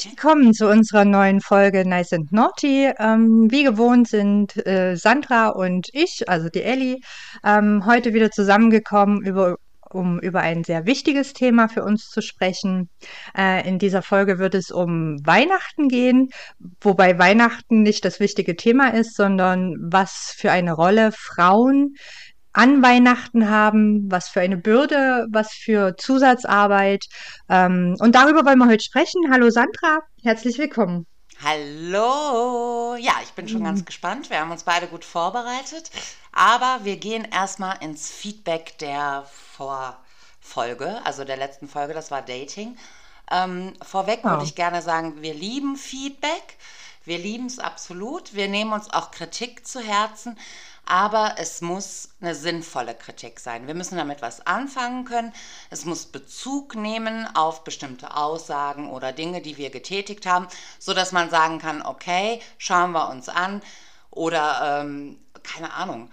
Herzlich willkommen zu unserer neuen Folge Nice and Naughty. Ähm, wie gewohnt sind äh, Sandra und ich, also die Ellie, ähm, heute wieder zusammengekommen, über, um über ein sehr wichtiges Thema für uns zu sprechen. Äh, in dieser Folge wird es um Weihnachten gehen, wobei Weihnachten nicht das wichtige Thema ist, sondern was für eine Rolle Frauen an Weihnachten haben, was für eine Bürde, was für Zusatzarbeit. Ähm, und darüber wollen wir heute sprechen. Hallo Sandra, herzlich willkommen. Hallo! Ja, ich bin schon ganz gespannt. Wir haben uns beide gut vorbereitet. Aber wir gehen erstmal ins Feedback der Vorfolge, also der letzten Folge, das war Dating. Ähm, vorweg würde ich gerne sagen, wir lieben Feedback. Wir lieben es absolut. Wir nehmen uns auch Kritik zu Herzen aber es muss eine sinnvolle Kritik sein. Wir müssen damit was anfangen können. Es muss Bezug nehmen auf bestimmte Aussagen oder Dinge, die wir getätigt haben, so dass man sagen kann, okay, schauen wir uns an oder ähm, keine Ahnung.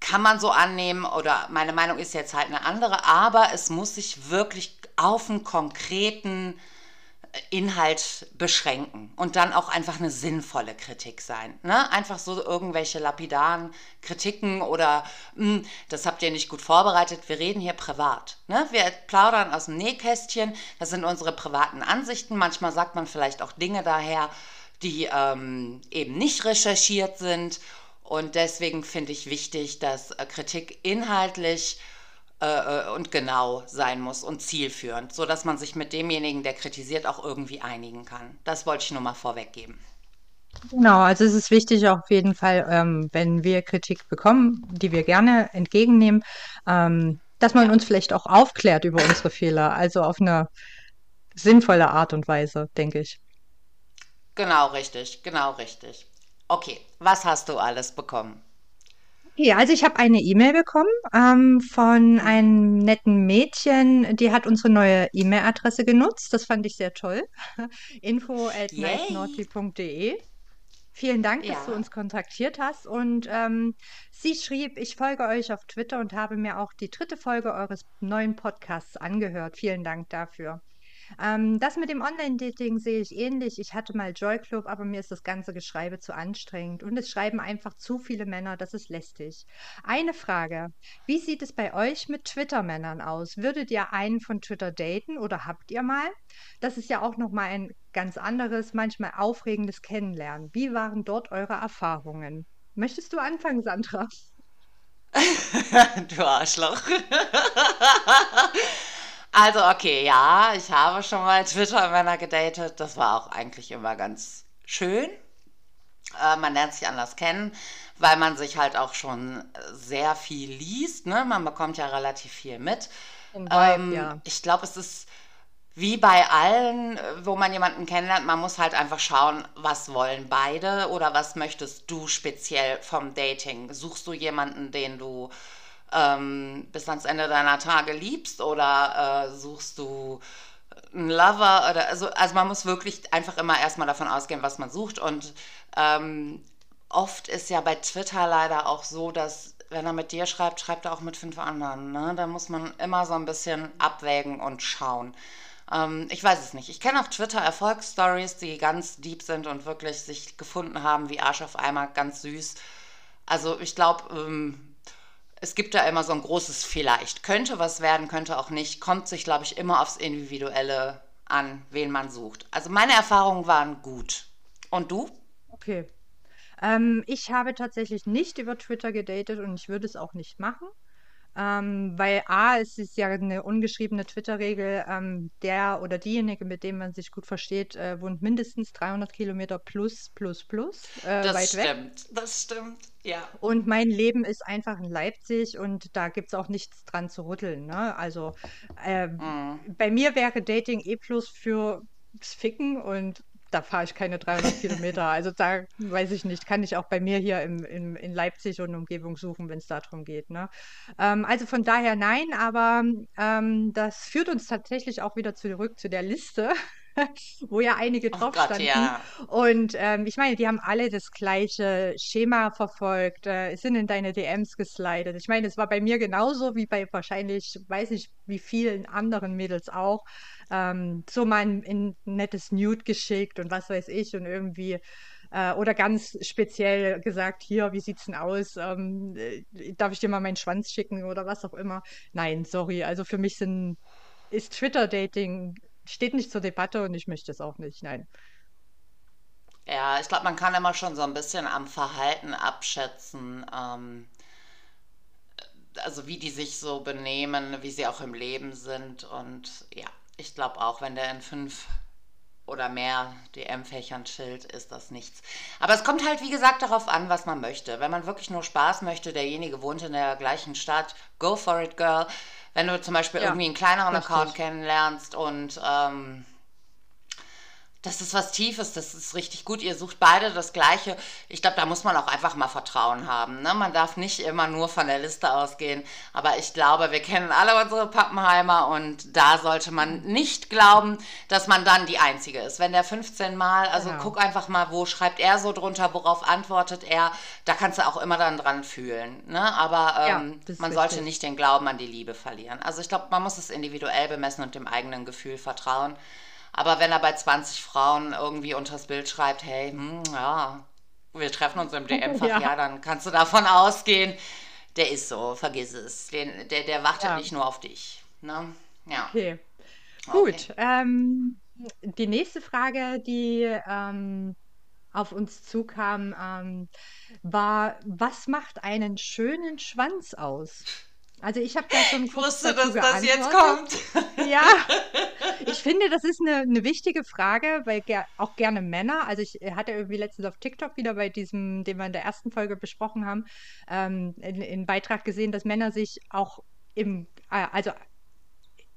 Kann man so annehmen oder meine Meinung ist jetzt halt eine andere, aber es muss sich wirklich auf einen konkreten Inhalt beschränken und dann auch einfach eine sinnvolle Kritik sein. Ne? Einfach so irgendwelche lapidaren Kritiken oder hm, das habt ihr nicht gut vorbereitet, wir reden hier privat. Ne? Wir plaudern aus dem Nähkästchen, das sind unsere privaten Ansichten. Manchmal sagt man vielleicht auch Dinge daher, die ähm, eben nicht recherchiert sind. Und deswegen finde ich wichtig, dass äh, Kritik inhaltlich äh, äh, und genau sein muss und zielführend, sodass man sich mit demjenigen, der kritisiert, auch irgendwie einigen kann. Das wollte ich nur mal vorweggeben. Genau, also es ist wichtig auf jeden Fall, ähm, wenn wir Kritik bekommen, die wir gerne entgegennehmen, ähm, dass man ja. uns vielleicht auch aufklärt über unsere Fehler, also auf eine sinnvolle Art und Weise, denke ich. Genau richtig, genau richtig. Okay, was hast du alles bekommen? Ja, also ich habe eine E-Mail bekommen ähm, von einem netten Mädchen, die hat unsere neue E-Mail-Adresse genutzt. Das fand ich sehr toll. Info at nicenaughty.de. Vielen Dank, ja. dass du uns kontaktiert hast. Und ähm, sie schrieb, ich folge euch auf Twitter und habe mir auch die dritte Folge eures neuen Podcasts angehört. Vielen Dank dafür. Ähm, das mit dem Online-Dating sehe ich ähnlich. Ich hatte mal Joy Club, aber mir ist das ganze Geschreibe zu anstrengend und es schreiben einfach zu viele Männer, das ist lästig. Eine Frage: Wie sieht es bei euch mit Twitter-Männern aus? Würdet ihr einen von Twitter daten oder habt ihr mal? Das ist ja auch nochmal ein ganz anderes, manchmal aufregendes Kennenlernen. Wie waren dort eure Erfahrungen? Möchtest du anfangen, Sandra? du Arschloch. Also, okay, ja, ich habe schon mal Twitter-Männer gedatet. Das war auch eigentlich immer ganz schön. Äh, man lernt sich anders kennen, weil man sich halt auch schon sehr viel liest. Ne? Man bekommt ja relativ viel mit. Vibe, ähm, ja. Ich glaube, es ist wie bei allen, wo man jemanden kennenlernt, man muss halt einfach schauen, was wollen beide oder was möchtest du speziell vom Dating? Suchst du jemanden, den du ähm, bis ans Ende deiner Tage liebst oder äh, suchst du einen Lover oder also, also man muss wirklich einfach immer erstmal davon ausgehen, was man sucht und ähm, oft ist ja bei Twitter leider auch so, dass wenn er mit dir schreibt, schreibt er auch mit fünf anderen. Ne? Da muss man immer so ein bisschen abwägen und schauen. Ähm, ich weiß es nicht. Ich kenne auf Twitter Erfolgsstories, die ganz deep sind und wirklich sich gefunden haben wie Arsch auf Eimer, ganz süß. Also ich glaube, ähm, es gibt da immer so ein großes Vielleicht. Könnte was werden, könnte auch nicht. Kommt sich, glaube ich, immer aufs Individuelle an, wen man sucht. Also meine Erfahrungen waren gut. Und du? Okay. Ähm, ich habe tatsächlich nicht über Twitter gedatet und ich würde es auch nicht machen. Ähm, weil A, es ist ja eine ungeschriebene Twitter-Regel, ähm, der oder diejenige, mit dem man sich gut versteht, äh, wohnt mindestens 300 Kilometer plus, plus, plus äh, das weit weg. stimmt, das stimmt, ja. Und mein Leben ist einfach in Leipzig und da gibt es auch nichts dran zu rütteln. Ne? Also äh, mm. bei mir wäre Dating eh plus fürs Ficken und da fahre ich keine 300 Kilometer. Also da weiß ich nicht, kann ich auch bei mir hier im, im in Leipzig und Umgebung suchen, wenn es darum geht. Ne? Ähm, also von daher nein, aber ähm, das führt uns tatsächlich auch wieder zurück zu der Liste. wo ja einige Oh drauf Gott, standen. ja. Und ähm, ich meine, die haben alle das gleiche Schema verfolgt, äh, sind in deine DMs geslidet. Ich meine, es war bei mir genauso wie bei wahrscheinlich, weiß ich, wie vielen anderen Mädels auch. Ähm, so mal ein, ein nettes Nude geschickt und was weiß ich und irgendwie äh, oder ganz speziell gesagt, hier, wie sieht's denn aus? Ähm, äh, darf ich dir mal meinen Schwanz schicken oder was auch immer? Nein, sorry. Also für mich sind, ist Twitter-Dating, steht nicht zur Debatte und ich möchte es auch nicht. Nein. Ja, ich glaube, man kann immer schon so ein bisschen am Verhalten abschätzen, ähm, also wie die sich so benehmen, wie sie auch im Leben sind. Und ja, ich glaube auch, wenn der in fünf oder mehr DM-Fächern chillt, ist das nichts. Aber es kommt halt, wie gesagt, darauf an, was man möchte. Wenn man wirklich nur Spaß möchte, derjenige wohnt in der gleichen Stadt, go for it, girl. Wenn du zum Beispiel Ja, irgendwie einen kleineren Account richtig. kennenlernst und ähm, das ist was Tiefes, das ist richtig gut. Ihr sucht beide das Gleiche. Ich glaube, da muss man auch einfach mal Vertrauen haben. Ne? Man darf nicht immer nur von der Liste ausgehen. Aber ich glaube, wir kennen alle unsere Pappenheimer und da sollte man nicht glauben, dass man dann die Einzige ist. Wenn der 15 Mal, also Genau. guck einfach mal, wo schreibt er so drunter, worauf antwortet er. Da kannst du auch immer dann dran fühlen. Ne? Aber Ja, ähm, ist man sollte nicht den Glauben an die Liebe verlieren. Also ich glaube, man muss es individuell bemessen und dem eigenen Gefühl vertrauen. Aber wenn er bei 20 Frauen irgendwie unters Bild schreibt, hey, hm, ja, wir treffen uns im DM-Fach, Ja. ja. dann kannst du davon ausgehen, der ist so, vergiss es. Den, der, der wartet Ja. nicht nur auf dich. Ne? Ja. Okay. Okay. Gut. Ähm, die nächste Frage, die ähm, auf uns zukam, ähm, war, was macht einen schönen Schwanz aus? Also ich habe da schon Ich wusste, dass das jetzt kommt. Ja, ich finde, das ist eine, eine wichtige Frage, weil ger auch gerne Männer, also ich äh, hatte irgendwie letztens auf TikTok wieder bei diesem, den wir in der ersten Folge besprochen haben, ähm, in, in Beitrag gesehen, dass Männer sich auch im, äh, also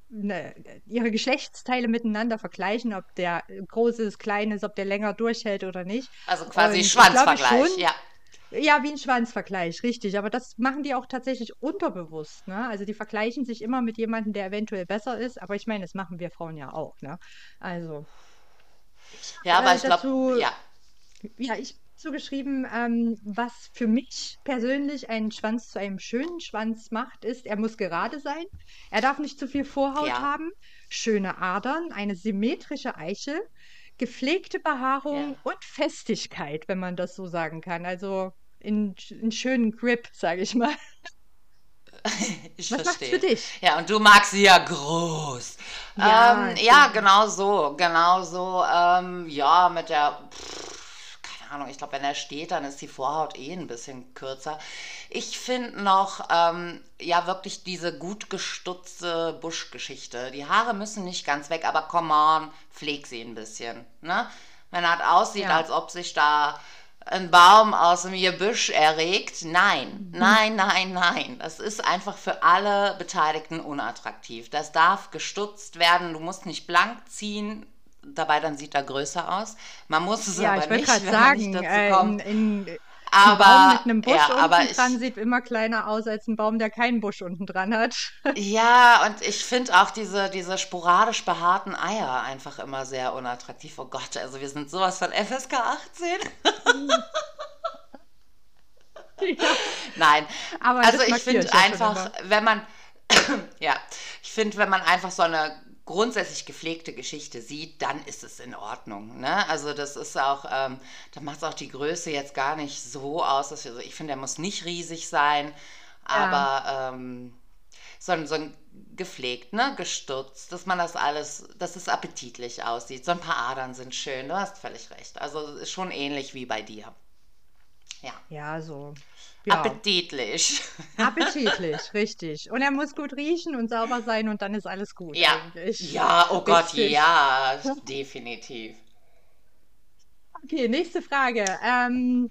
ne, ihre Geschlechtsteile miteinander vergleichen, ob der groß ist, klein ist, ob der länger durchhält oder nicht. Also quasi Und ich Schwanzvergleich, schon, ja. Ja, wie ein Schwanzvergleich, richtig. Aber das machen die auch tatsächlich unterbewusst, ne? Also die vergleichen sich immer mit jemandem, der eventuell besser ist. Aber ich meine, das machen wir Frauen ja auch, ne? Also, Ja, aber äh, ich glaube, ja. ja, ich habe zugeschrieben, ähm, was für mich persönlich einen Schwanz zu einem schönen Schwanz macht, ist, er muss gerade sein, er darf nicht zu viel Vorhaut Ja. haben, schöne Adern, eine symmetrische Eichel, gepflegte Behaarung Ja. und Festigkeit, wenn man das so sagen kann. Also in, in schönen Grip, sage ich mal. Ich Was macht's für verstehe. dich? Ja, und du magst sie ja groß. Ja, Ähm, ja, die- genau so, genau so. Ähm, ja, mit der, pff, Ahnung, ich glaube, wenn er steht, dann ist die Vorhaut eh ein bisschen kürzer. Ich finde noch, ähm, ja, wirklich diese gut gestutzte Buschgeschichte. Die Haare müssen nicht ganz weg, aber come on, pfleg sie ein bisschen, ne? Wenn er halt aussieht, Ja. als ob sich da ein Baum aus dem Gebüsch erregt. Nein, nein, nein, nein. Das ist einfach für alle Beteiligten unattraktiv. Das darf gestutzt werden. Du musst nicht blank ziehen. Dabei dann sieht er größer aus. Man muss es Ja, aber ich nicht, wenn man nicht sagen, dazu äh, kommt. in, in, ein Baum Aber mit einem Busch ja, aber unten ich dran sieht immer kleiner aus als ein Baum, der keinen Busch unten dran hat. ja, und ich finde auch diese, diese sporadisch behaarten Eier einfach immer sehr unattraktiv. Oh Gott, also wir sind sowas von FSK 18. Ja, Nein, aber also ich finde ich einfach, wenn man, ja, ich finde, wenn man einfach so eine grundsätzlich gepflegte Geschichte sieht, dann ist es in Ordnung. Ne? Also das ist auch, ähm, da macht es auch die Größe jetzt gar nicht so aus. Dass wir, also ich finde, er muss nicht riesig sein, Ja, aber ähm, so ein, so ein gepflegt, ne, gestutzt, dass man das alles, dass es appetitlich aussieht. So ein paar Adern sind schön, du hast völlig recht. Also es ist schon ähnlich wie bei dir. Ja, ja, so. Ja, appetitlich. appetitlich, richtig. Und er muss gut riechen und sauber sein und dann ist alles gut Ja, eigentlich. ja, oh Gott, Richtig. ja, definitiv. Okay, nächste Frage. Ähm,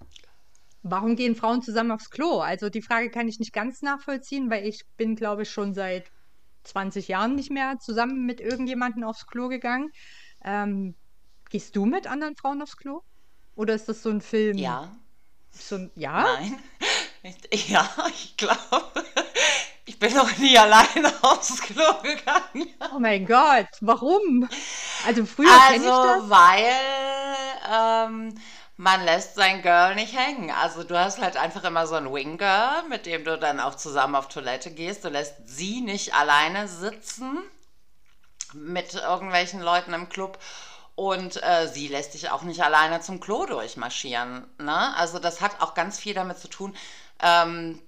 warum gehen Frauen zusammen aufs Klo? Also die Frage kann ich nicht ganz nachvollziehen, weil ich bin, glaube ich, schon seit 20 Jahren nicht mehr zusammen mit irgendjemandem aufs Klo gegangen. Ähm, gehst du mit anderen Frauen aufs Klo? Oder ist das so ein Film? Ja, So ein, ja? nein. Ich- Ja, ich glaube. Ich bin noch nie alleine aufs Klo gegangen. Oh mein Gott, warum? Also früher also, kenne ich das. weil ähm, man lässt sein Girl nicht hängen. Also du hast halt einfach immer so ein Wing-Girl, mit dem du dann auch zusammen auf Toilette gehst. Du lässt sie nicht alleine sitzen mit irgendwelchen Leuten im Club. Und äh, sie lässt dich auch nicht alleine zum Klo durchmarschieren. Ne? Also das hat auch ganz viel damit zu tun, ähm,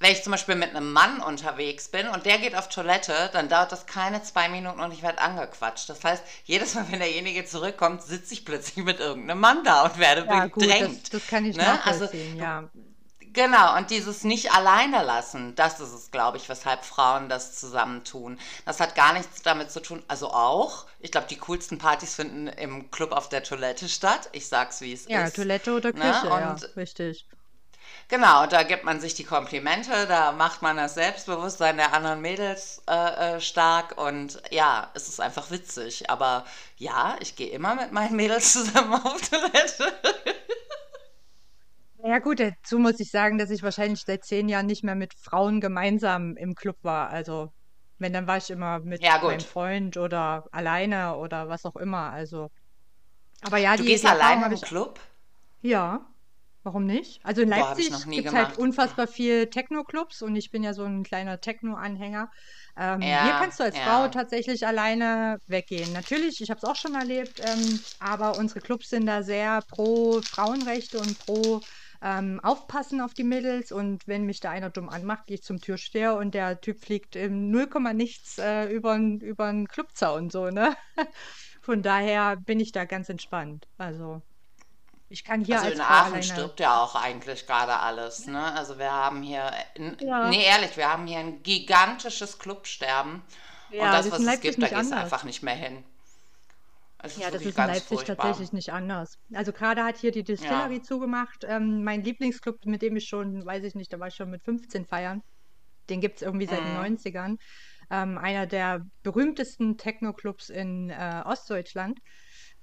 wenn ich zum Beispiel mit einem Mann unterwegs bin und der geht auf Toilette, dann dauert das keine zwei Minuten und ich werde angequatscht. Das heißt, jedes Mal, wenn derjenige zurückkommt, sitze ich plötzlich mit irgendeinem Mann da und werde Ja, gut, bedrängt. das, das kann ich Ne? Also, nachvollziehen, ja. Genau, und dieses nicht alleine lassen, das ist es, glaube ich, weshalb Frauen das zusammentun. Das hat gar nichts damit zu tun, also auch, ich glaube, die coolsten Partys finden im Club auf der Toilette statt. Ich sag's, wie es Ja, ist. Toilette oder Ne? Küche, ja, Und richtig. Genau, da gibt man sich die Komplimente, da macht man das Selbstbewusstsein der anderen Mädels äh, äh, stark und ja, es ist einfach witzig. Aber ja, ich gehe immer mit meinen Mädels zusammen auf Toilette. Ja gut, dazu muss ich sagen, dass ich wahrscheinlich seit zehn Jahren nicht mehr mit Frauen gemeinsam im Club war. Also wenn, dann war ich immer mit Ja, meinem. Freund oder alleine oder was auch immer. Also, aber ja, Du die, gehst die alleine im ich, Club? ja, warum nicht? Also in Leipzig gibt es halt unfassbar viel Techno-Clubs und ich bin ja so ein kleiner Techno-Anhänger. Ähm, hier Ja, kannst du als Frau ja. tatsächlich alleine weggehen. Natürlich, ich habe es auch schon erlebt, ähm, aber unsere Clubs sind da sehr pro Frauenrechte und pro ähm, Aufpassen auf die Mädels. Und wenn mich da einer dumm anmacht, gehe ich zum Türsteher und der Typ fliegt im 0, nichts äh, über den Clubzaun, so, ne? Von daher bin ich da ganz entspannt. Also, ich kann hier Also als in Aachen alleine. stirbt ja auch eigentlich gerade alles, ne? Also wir haben hier, Ja, nee, ehrlich, wir haben hier ein gigantisches Clubsterben und ja, das, das was es gibt, da gehst du einfach nicht mehr hin. Es Ja, das ist in Leipzig furchtbar. tatsächlich nicht anders. Also gerade hat hier die Ja. Distillery zugemacht. Ähm, mein Lieblingsclub, mit dem ich schon, weiß ich nicht, da war ich schon mit 15 feiern. Den gibt es irgendwie seit den Mhm. 90ern. Ähm, einer der berühmtesten Techno-Clubs in äh, Ostdeutschland.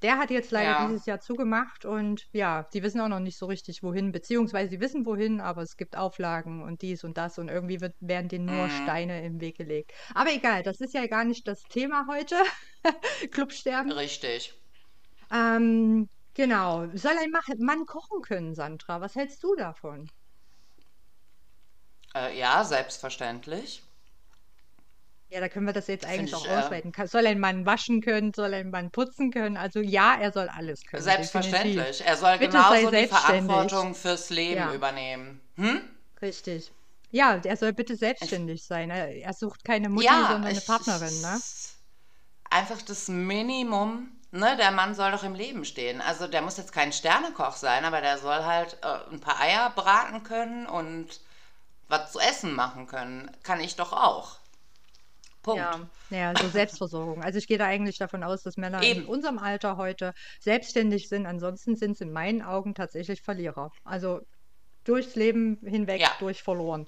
Der hat jetzt leider Ja. dieses Jahr zugemacht und ja, die wissen auch noch nicht so richtig wohin, beziehungsweise sie wissen wohin, aber es gibt Auflagen und dies und das und irgendwie wird, werden denen nur Mhm. Steine im Weg gelegt. Aber egal, das ist ja gar nicht das Thema heute. Clubsterben. Richtig. Ähm, genau. Soll ein Mann kochen können, Sandra? Was hältst du davon? Äh, ja, selbstverständlich. Ja, da können wir das jetzt eigentlich auch ich äh, ausweiten. Soll ein Mann waschen können? Soll ein Mann putzen können? Also ja, er soll alles können, definitiv. selbstverständlich. Er soll Bitte genauso die. Verantwortung fürs Leben Ja, übernehmen. Hm? richtig. Ja, er soll bitte Ich, selbstständig sein. Er, sucht keine Mutti, ja, sondern eine ich, Partnerin, ne? einfach das Minimum. Ne, der Mann soll doch im Leben stehen. Also der muss jetzt kein Sternekoch sein, aber der soll halt äh, ein paar Eier braten können und was zu essen machen können. Kann ich doch auch. Punkt. Ja, ja, so Selbstversorgung. Also ich gehe da eigentlich davon aus, dass Männer in Eben. unserem Alter heute selbstständig sind. Ansonsten sind es in meinen Augen tatsächlich Verlierer. Also durchs Leben hinweg Ja. durch verloren.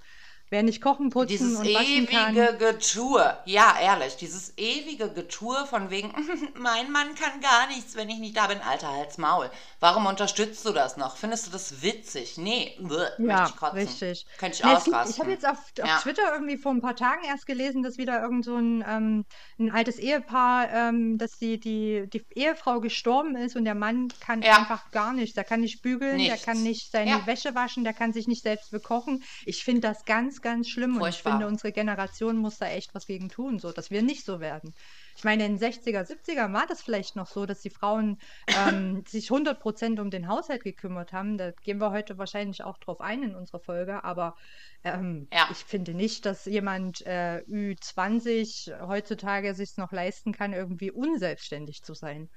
Wer nicht kochen, putzen Dieses und waschen kann, ewige Getue, ja, ehrlich, dieses ewige Getue von wegen, mein Mann kann gar nichts, wenn ich nicht da bin. Alter, halt's Maul. Warum unterstützt du das noch? Findest du das witzig? Nee, möchte Ja, ich kotzen. richtig. Könnte ich Ne, es gibt, ich habe ausrasten. jetzt auf, auf Ja, Twitter irgendwie vor ein paar Tagen erst gelesen, dass wieder irgend so ein, ähm, ein altes Ehepaar, ähm, dass die, die, die Ehefrau gestorben ist und der Mann kann ja, einfach gar nichts. Der kann nicht bügeln, der kann nichts. nicht seine Ja, Wäsche waschen, der kann sich nicht selbst bekochen. Ich finde das ganz, ganz schlimm und ich finde, furchtbar. unsere Generation muss da echt was gegen tun, so dass wir nicht so werden. Ich meine, in den 60er, 70er war das vielleicht noch so, dass die Frauen ähm, sich 100% um den Haushalt gekümmert haben. Da gehen wir heute wahrscheinlich auch drauf ein in unserer Folge. Aber ähm, Ja. ich finde nicht, dass jemand äh, Ü20 heutzutage sich noch leisten kann, irgendwie unselbstständig zu sein.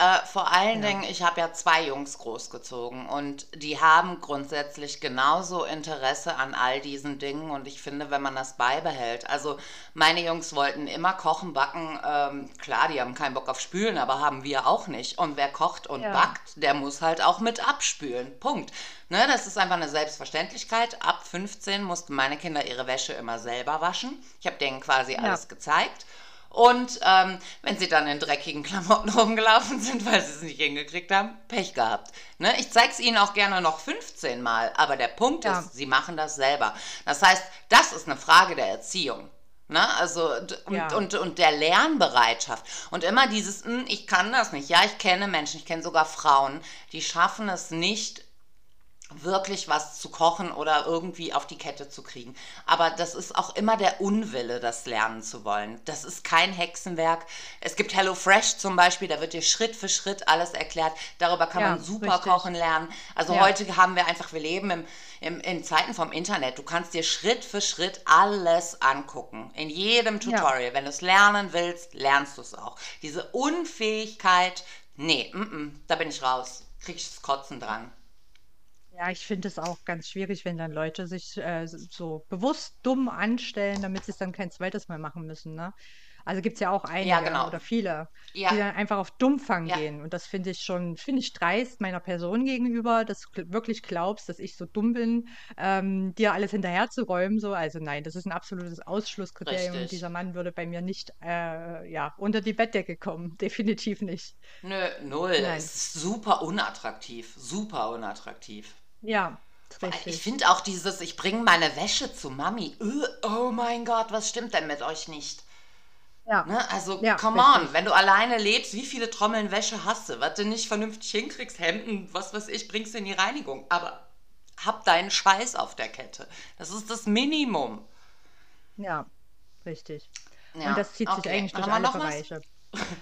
Äh, vor allen Ja. Dingen, ich habe ja zwei Jungs großgezogen und die haben grundsätzlich genauso Interesse an all diesen Dingen und ich finde, wenn man das beibehält, also meine Jungs wollten immer kochen, backen, ähm, klar, die haben keinen Bock auf Spülen, aber haben wir auch nicht. Und wer kocht und Ja. backt, der muss halt auch mit abspülen. Punkt. Ne, das ist einfach eine Selbstverständlichkeit. Ab 15 mussten meine Kinder ihre Wäsche immer selber waschen. Ich habe denen quasi Ja. alles gezeigt. Und ähm, wenn sie dann in dreckigen Klamotten rumgelaufen sind, weil sie es nicht hingekriegt haben, Pech gehabt. Ne? Ich zeige es ihnen auch gerne noch 15 Mal, aber der Punkt ja. ist, sie machen das selber. Das heißt, das ist eine Frage der Erziehung. Ne? Also und, ja. und, und der Lernbereitschaft. Und immer dieses, hm, ich kann das nicht. Ja, ich kenne Menschen, ich kenne sogar Frauen, die schaffen es nicht, wirklich was zu kochen oder irgendwie auf die Kette zu kriegen. Aber das ist auch immer der Unwille, das lernen zu wollen. Das ist kein Hexenwerk. Es gibt HelloFresh zum Beispiel, da wird dir Schritt für Schritt alles erklärt. Darüber kann ja, man super richtig. kochen lernen. Also ja. heute haben wir einfach, wir leben im, im, in Zeiten vom Internet. Du kannst dir Schritt für Schritt alles angucken. In jedem Tutorial. Ja. Wenn du es lernen willst, lernst du es auch. Diese Unfähigkeit, nee, m -m, da bin ich raus. Krieg ich das Kotzen dran. Ja, ich finde es auch ganz schwierig, wenn dann Leute sich äh, so bewusst dumm anstellen, damit sie es dann kein zweites Mal machen müssen, ne? Also gibt es ja auch einige Ja, genau. oder viele, Ja, die dann einfach auf Dummfang ja, gehen. Und das finde ich schon, finde ich dreist meiner Person gegenüber, dass du wirklich glaubst, dass ich so dumm bin, ähm, dir alles hinterherzuräumen. So. Also nein, das ist ein absolutes Ausschlusskriterium. richtig. Dieser Mann würde bei mir nicht äh, ja, unter die Bettdecke kommen. Definitiv nicht. Nö, null. Nein. Es ist super unattraktiv. Super unattraktiv. Ja, Ich richtig. finde auch dieses, ich bringe meine Wäsche zu Mami. Oh mein Gott, was stimmt denn mit euch nicht? Ja, Ne? Also, ja, come on, richtig. wenn du alleine lebst, wie viele Trommeln Wäsche hast du? Was du nicht vernünftig hinkriegst, Hemden, was weiß ich, bringst du in die Reinigung. Aber hab deinen Scheiß auf der Kette. Das ist das Minimum. Ja, richtig. Und Ja, das zieht sich okay. eigentlich durch Haben alle noch was?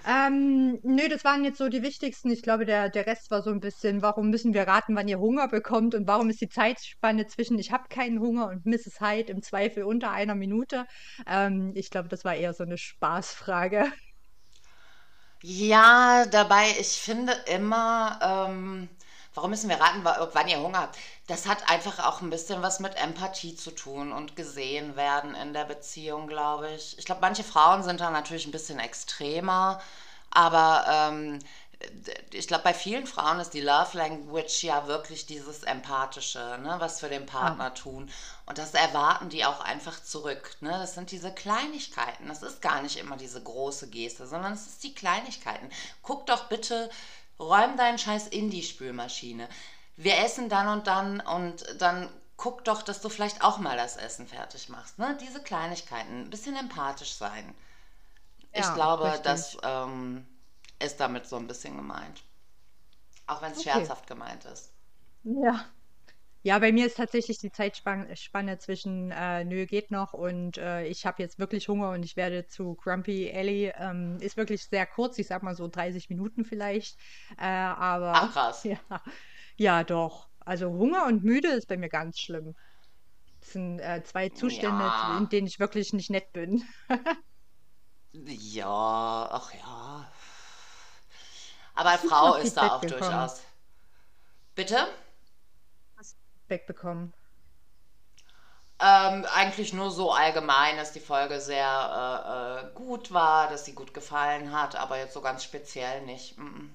Ähm, nö, das waren jetzt so die wichtigsten. Ich glaube, der, der Rest war so ein bisschen, warum müssen wir raten, wann ihr Hunger bekommt und warum ist die Zeitspanne zwischen ich habe keinen Hunger und Mrs. Hyde im Zweifel unter einer Minute. Ähm, ich glaube, das war eher so eine Spaßfrage. Ja, dabei, ich finde immer, ähm, warum müssen wir raten, wa- wann ihr Hunger habt? Das hat einfach auch ein bisschen was mit Empathie zu tun und gesehen werden in der Beziehung, glaube ich. Ich glaube, manche Frauen sind da natürlich ein bisschen extremer, aber ähm, ich glaube, bei vielen Frauen ist die Love Language ja wirklich dieses Empathische, ne, was für den Partner tun. Und das erwarten die auch einfach zurück. Ne? Das sind diese Kleinigkeiten. Das ist gar nicht immer diese große Geste, sondern es ist die Kleinigkeiten. Guck doch bitte, räum deinen Scheiß in die Spülmaschine. Wir essen dann und dann und dann guck doch, dass du vielleicht auch mal das Essen fertig machst. Ne? Diese Kleinigkeiten, ein bisschen empathisch sein. Ich ja, glaube, das richtig. ähm, ist damit so ein bisschen gemeint. Auch wenn es Okay. scherzhaft gemeint ist. Ja. Ja, bei mir ist tatsächlich die Zeitspanne Spanne zwischen äh, nö, geht noch und äh, ich habe jetzt wirklich Hunger und ich werde zu Grumpy Ellie, ähm, ist wirklich sehr kurz, ich sag mal so 30 Minuten vielleicht. Äh, Ach aber krass. ja, ja, doch. Also Hunger und müde ist bei mir ganz schlimm. Das sind äh, zwei Zustände, in Ja, denen ich wirklich nicht nett bin. ja, ach ja. Aber Frau ist da auch bekommen? durchaus. Bitte? Feedback bekommen? Ähm, eigentlich nur so allgemein, dass die Folge sehr äh, äh, gut war, dass sie gut gefallen hat, aber jetzt so ganz speziell nicht. Mm,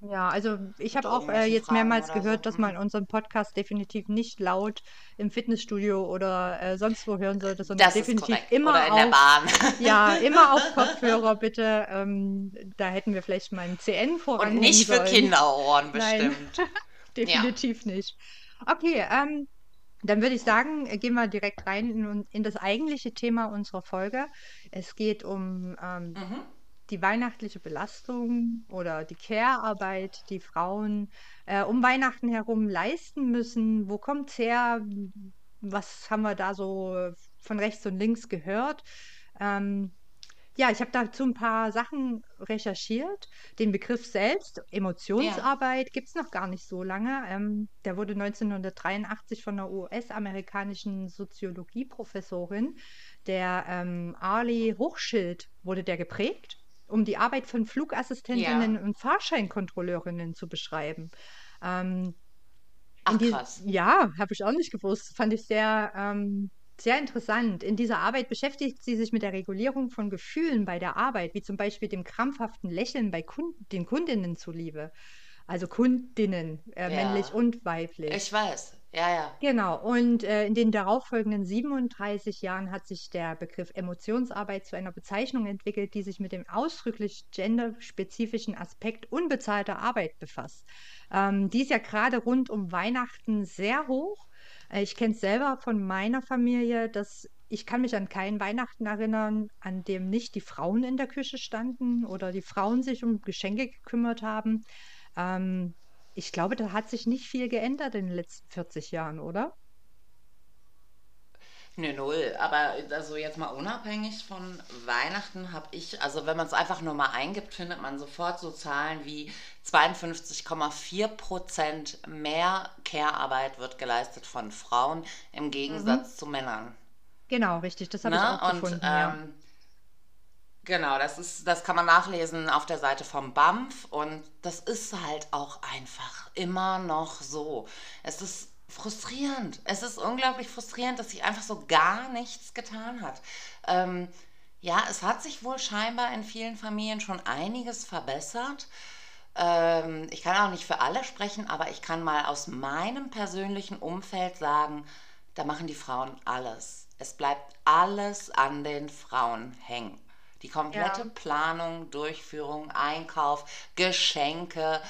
Ja, also ich habe auch äh, jetzt Fragen mehrmals oder so. gehört, dass man Mm. unseren Podcast definitiv nicht laut im Fitnessstudio oder äh, sonst wo hören sollte, sondern Das ist definitiv korrekt. Oder immer in der auf, Bahn. ja, immer auf Kopfhörer bitte. Ähm, da hätten wir vielleicht mal ein CN Und voranhängen nicht für sollen. Kinderohren Nein, bestimmt. Ja. definitiv nicht. Okay, ähm, dann würde ich sagen, äh, gehen wir direkt rein in, in das eigentliche Thema unserer Folge. Es geht um ähm, Mhm. die weihnachtliche Belastung oder die Care-Arbeit, die Frauen äh, um Weihnachten herum leisten müssen. Wo kommt's her? Was haben wir da so äh, von rechts und links gehört? Ähm, ja, ich habe dazu ein paar Sachen recherchiert. Den Begriff selbst, Ja. Emotionsarbeit, gibt es noch gar nicht so lange. Ähm, der wurde 1983 von einer US-amerikanischen Soziologieprofessorin, der ähm, Arlie Hochschild, wurde der geprägt, um die Arbeit von Flugassistentinnen Ja. und Fahrscheinkontrolleurinnen zu beschreiben. Ähm, Ach die, krass. ja, habe ich auch nicht gewusst. Fand ich sehr, ähm, sehr interessant. In dieser Arbeit beschäftigt sie sich mit der Regulierung von Gefühlen bei der Arbeit, wie zum Beispiel dem krampfhaften Lächeln bei Kun den Kundinnen zuliebe. Also Kundinnen, äh, männlich Ja. und weiblich. Ich weiß. Ja, ja. Genau. Und äh, in den darauffolgenden 37 Jahren hat sich der Begriff Emotionsarbeit zu einer Bezeichnung entwickelt, die sich mit dem ausdrücklich genderspezifischen Aspekt unbezahlter Arbeit befasst. Ähm, die ist ja gerade rund um Weihnachten sehr hoch. Äh, ich kenne es selber von meiner Familie, dass ich kann mich an keinen Weihnachten erinnern, an dem nicht die Frauen in der Küche standen oder die Frauen sich um Geschenke gekümmert haben. Ähm, ich glaube, da hat sich nicht viel geändert in den letzten 40 Jahren, oder? Ne, null. Aber also jetzt mal unabhängig von Weihnachten habe ich, also wenn man es einfach nur mal eingibt, findet man sofort so Zahlen wie 52,4 Prozent mehr Care-Arbeit wird geleistet von Frauen im Mhm. Gegensatz zu Männern. Genau, richtig, das habe ich Ne? auch Und gefunden, ja. ähm, genau, das ist, das kann man nachlesen auf der Seite vom BAMF und das ist halt auch einfach immer noch so. Es ist frustrierend. Es ist unglaublich frustrierend, dass sich einfach so gar nichts getan hat. Ähm, ja, es hat sich wohl scheinbar in vielen Familien schon einiges verbessert. Ähm, ich kann auch nicht für alle sprechen, aber ich kann mal aus meinem persönlichen Umfeld sagen, da machen die Frauen alles. Es bleibt alles an den Frauen hängen. Die komplette Ja. Planung, Durchführung, Einkauf, Geschenke,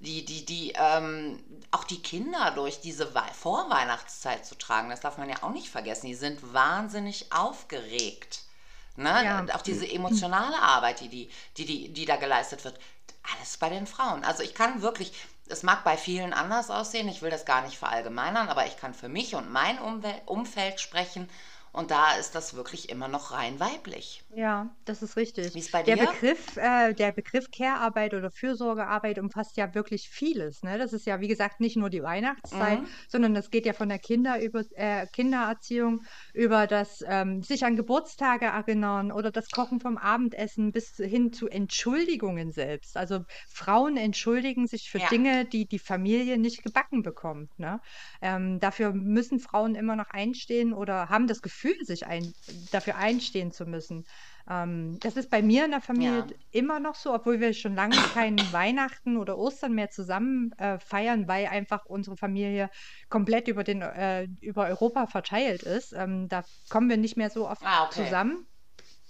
die, die, die, ähm, auch die Kinder durch diese Wei- Vorweihnachtszeit zu tragen, das darf man ja auch nicht vergessen. Die sind wahnsinnig aufgeregt. Ne? Ja. Auch diese emotionale Arbeit, die, die, die, die, die da geleistet wird, alles bei den Frauen. Also ich kann wirklich, es mag bei vielen anders aussehen, ich will das gar nicht verallgemeinern, aber ich kann für mich und mein Umwel Umfeld sprechen und da ist das wirklich immer noch rein weiblich. Ja, das ist richtig. Wie ist bei Der dir? Begriff, äh, der Begriff Care-Arbeit oder Fürsorgearbeit umfasst ja wirklich vieles, ne? Das ist ja, wie gesagt, nicht nur die Weihnachtszeit, Mhm. sondern das geht ja von der Kinder über, äh, Kindererziehung über das ähm, sich an Geburtstage erinnern oder das Kochen vom Abendessen bis hin zu Entschuldigungen selbst. Also Frauen entschuldigen sich für Ja, Dinge, die die Familie nicht gebacken bekommt, ne? Ähm, dafür müssen Frauen immer noch einstehen oder haben das Gefühl, sich ein, dafür einstehen zu müssen. Ähm, das ist bei mir in der Familie ja, immer noch so, obwohl wir schon lange kein Weihnachten oder Ostern mehr zusammen äh, feiern, weil einfach unsere Familie komplett über den, äh, über Europa verteilt ist. Ähm, da kommen wir nicht mehr so oft Ah, okay. zusammen.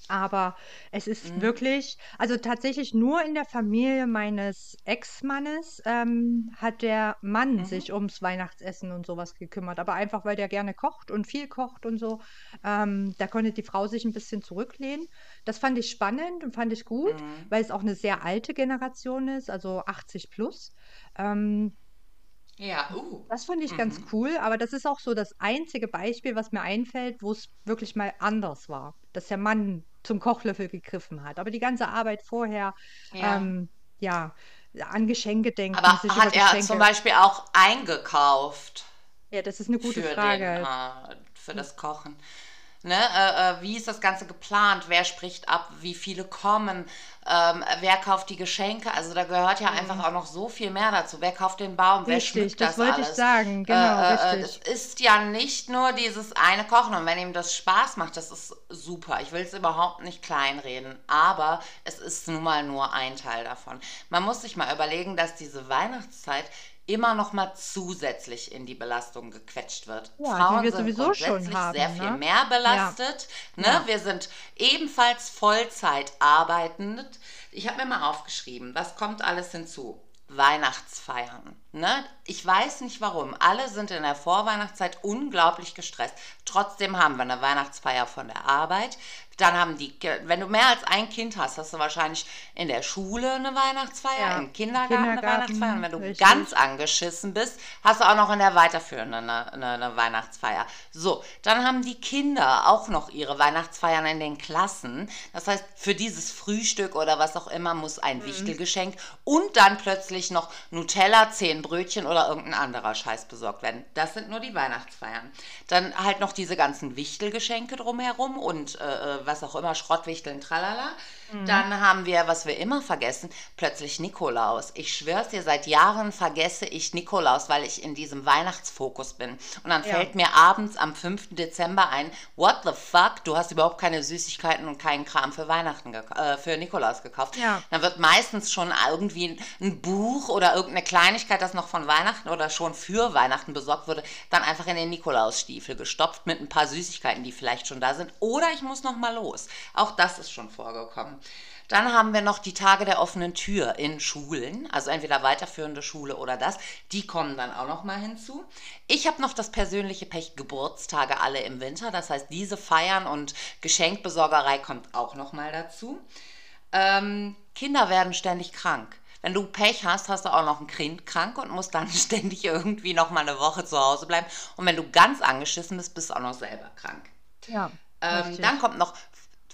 Aber es ist Mhm. wirklich, also tatsächlich nur in der Familie meines Ex-Mannes ähm, hat der Mann Mhm. sich ums Weihnachtsessen und sowas gekümmert. Aber einfach, weil der gerne kocht und viel kocht und so. Ähm, da konnte die Frau sich ein bisschen zurücklehnen. Das fand ich spannend und fand ich gut, Mhm. weil es auch eine sehr alte Generation ist, also 80 plus. Ähm, Ja, uh. das fand ich ganz Mhm. cool, aber das ist auch so das einzige Beispiel, was mir einfällt, wo es wirklich mal anders war, dass der Mann zum Kochlöffel gegriffen hat. Aber die ganze Arbeit vorher, Ja. ähm, ja, an Geschenke denken, Aber hat er zum. Beispiel auch eingekauft? Ja, das ist eine gute für den, Frage. äh, für das Kochen. Ne? Äh, äh, wie ist das Ganze geplant? Wer spricht ab? Wie viele kommen? Ähm, wer kauft die Geschenke? Also da gehört ja einfach Mhm. auch noch so viel mehr dazu. Wer kauft den Baum? Wer Richtig, schmückt das das wollte ich alles? sagen. Äh, Genau, äh, äh, richtig. ist ja nicht nur dieses eine Kochen. Und wenn ihm das Spaß macht, das ist super. Ich will es überhaupt nicht kleinreden. Aber es ist nun mal nur ein Teil davon. Man muss sich mal überlegen, dass diese Weihnachtszeit immer noch mal zusätzlich in die Belastung gequetscht wird. Ja, Frauen wir sind sowieso schon grundsätzlich sehr haben, viel ne? mehr Ja, belastet. Ne? ja. Wir sind ebenfalls Vollzeit arbeitend. Ich habe mir mal aufgeschrieben, was kommt alles hinzu? Weihnachtsfeiern. Ne? Ich weiß nicht warum. Alle sind in der Vorweihnachtszeit unglaublich gestresst. Trotzdem haben wir eine Weihnachtsfeier von der Arbeit. Dann haben die, wenn du mehr als ein Kind hast, hast du wahrscheinlich in der Schule eine Weihnachtsfeier, Ja, im Kindergarten eine Weihnachtsfeier. Und Kindergarten, wenn du ganz richtig. angeschissen bist, hast du auch noch in der Weiterführenden eine, eine, eine Weihnachtsfeier. So, dann haben die Kinder auch noch ihre Weihnachtsfeiern in den Klassen. Das heißt, für dieses Frühstück oder was auch immer muss ein Mhm. Wichtelgeschenk und dann plötzlich noch Nutella, zehn Brötchen oder irgendein anderer Scheiß besorgt werden. Das sind nur die Weihnachtsfeiern. Dann halt noch diese ganzen Wichtelgeschenke drumherum und äh, äh, was auch immer, Schrottwichteln, tralala. Dann haben wir, was wir immer vergessen, plötzlich Nikolaus. Ich schwör's dir, seit Jahren vergesse ich Nikolaus, weil ich in diesem Weihnachtsfokus bin. Und dann Ja, fällt mir abends am 5. Dezember ein, what the fuck, du hast überhaupt keine Süßigkeiten und keinen Kram für Weihnachten, äh, für Nikolaus gekauft. ja, Dann wird meistens schon irgendwie ein Buch oder irgendeine Kleinigkeit, das noch von Weihnachten oder schon für Weihnachten besorgt wurde, dann einfach in den Nikolausstiefel gestopft mit ein paar Süßigkeiten, die vielleicht schon da sind. Oder ich muss noch mal los. Auch das ist schon vorgekommen. Dann haben wir noch die Tage der offenen Tür in Schulen, also entweder weiterführende Schule oder das. Die kommen dann auch noch mal hinzu. Ich habe noch das persönliche Pech Geburtstage alle im Winter. Das heißt, diese Feiern und Geschenkbesorgerei kommt auch noch mal dazu. Ähm, Kinder werden ständig krank. Wenn du Pech hast, hast du auch noch ein Kind krank und musst dann ständig irgendwie noch mal eine Woche zu Hause bleiben. Und wenn du ganz angeschissen bist, bist du auch noch selber krank. Ja. Ähm, dann kommt noch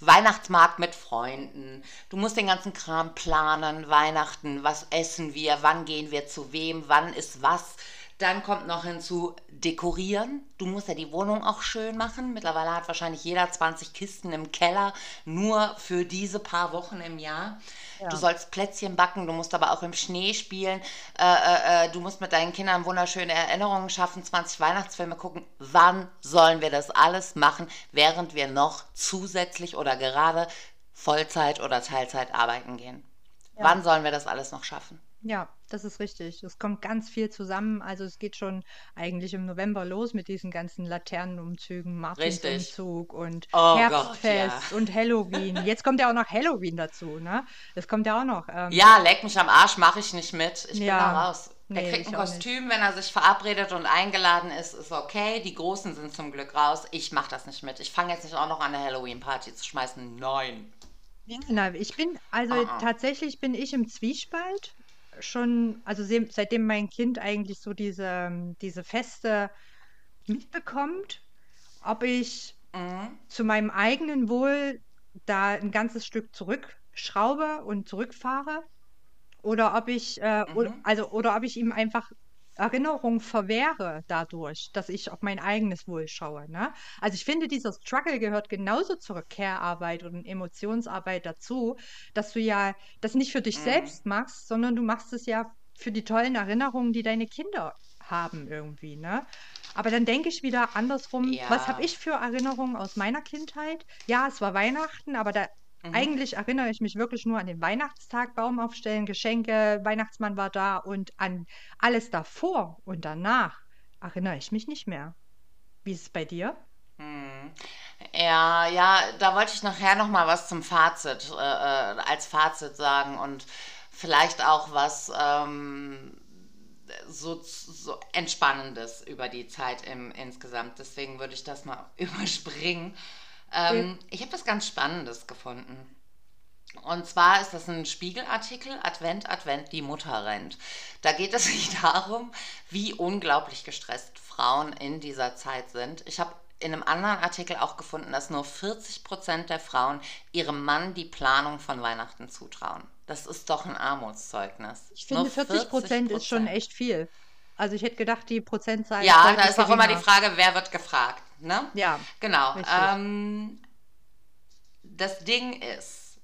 Weihnachtsmarkt mit Freunden. Du musst den ganzen Kram planen, Weihnachten, was essen wir, wann gehen wir zu wem, wann ist was. Dann kommt noch hinzu dekorieren. Du musst ja die Wohnung auch schön machen. Mittlerweile hat wahrscheinlich jeder 20 Kisten im Keller nur für diese paar Wochen im Jahr. Ja. Du sollst Plätzchen backen, du musst aber auch im Schnee spielen. Äh, äh, äh du musst mit deinen Kindern wunderschöne Erinnerungen schaffen, 20 Weihnachtsfilme gucken. Wann sollen wir das alles machen, während wir noch zusätzlich oder gerade Vollzeit oder Teilzeit arbeiten gehen? Ja. Wann sollen wir das alles noch schaffen? Ja, das ist richtig. Es kommt ganz viel zusammen. Also es geht schon eigentlich im November los mit diesen ganzen Laternenumzügen, Martinsumzug und Oh Gott, ja. Herbstfest und Halloween. Jetzt kommt ja auch noch Halloween dazu, ne? Das kommt ja auch noch. Ähm, Ja, leck mich am Arsch, mache ich nicht mit. Ich bin da ja, raus. Er nee, kriegt ein. Kostüm, wenn er sich verabredet und eingeladen ist, ist okay. Die Großen sind zum Glück raus. Ich mache das nicht mit. Ich fange jetzt nicht auch noch an, eine Halloween-Party zu schmeißen. Nein. Ja, na, ich bin, also Uh -uh. tatsächlich bin ich im Zwiespalt schon, also se- seitdem mein Kind eigentlich so diese, diese Feste mitbekommt, ob ich Mhm. zu meinem eigenen Wohl da ein ganzes Stück zurückschraube und zurückfahre oder ob ich, äh, oder, Mhm. also, oder ob ich ihm einfach Erinnerung verwehre dadurch, dass ich auf mein eigenes Wohl schaue, ne? Also ich finde, dieser Struggle gehört genauso zur Care-Arbeit und Emotionsarbeit dazu, dass du ja das nicht für dich Mhm. selbst machst, sondern du machst es ja für die tollen Erinnerungen, die deine Kinder haben irgendwie, ne? Aber dann denke ich wieder andersrum, was habe Ja. ich für Erinnerungen aus meiner Kindheit? Ja, es war Weihnachten, aber da Mhm. eigentlich erinnere ich mich wirklich nur an den Weihnachtstag, Baum aufstellen, Geschenke, Weihnachtsmann war da und an alles davor und danach erinnere ich mich nicht mehr. Wie ist es bei dir? Mhm. Ja, ja, da wollte ich nachher noch mal was zum Fazit, äh, äh, als Fazit sagen und vielleicht auch was ähm, so, so Entspannendes über die Zeit im, insgesamt. Deswegen würde ich das mal überspringen. Ähm, ich habe was ganz Spannendes gefunden. Und zwar ist das ein Spiegelartikel, Advent, Advent, die Mutter rennt. Da geht es sich darum, wie unglaublich gestresst Frauen in dieser Zeit sind. Ich habe in einem anderen Artikel auch gefunden, dass nur 40% der Frauen ihrem Mann die Planung von Weihnachten zutrauen. Das ist doch ein Armutszeugnis. Ich Nur finde, 40 Prozent ist schon 40%. echt viel. Also ich hätte gedacht, die Prozentzahl Ja, da ist auch immer die. Frage, wer wird gefragt, ne? Ja, Genau. Ähm, das Ding ist,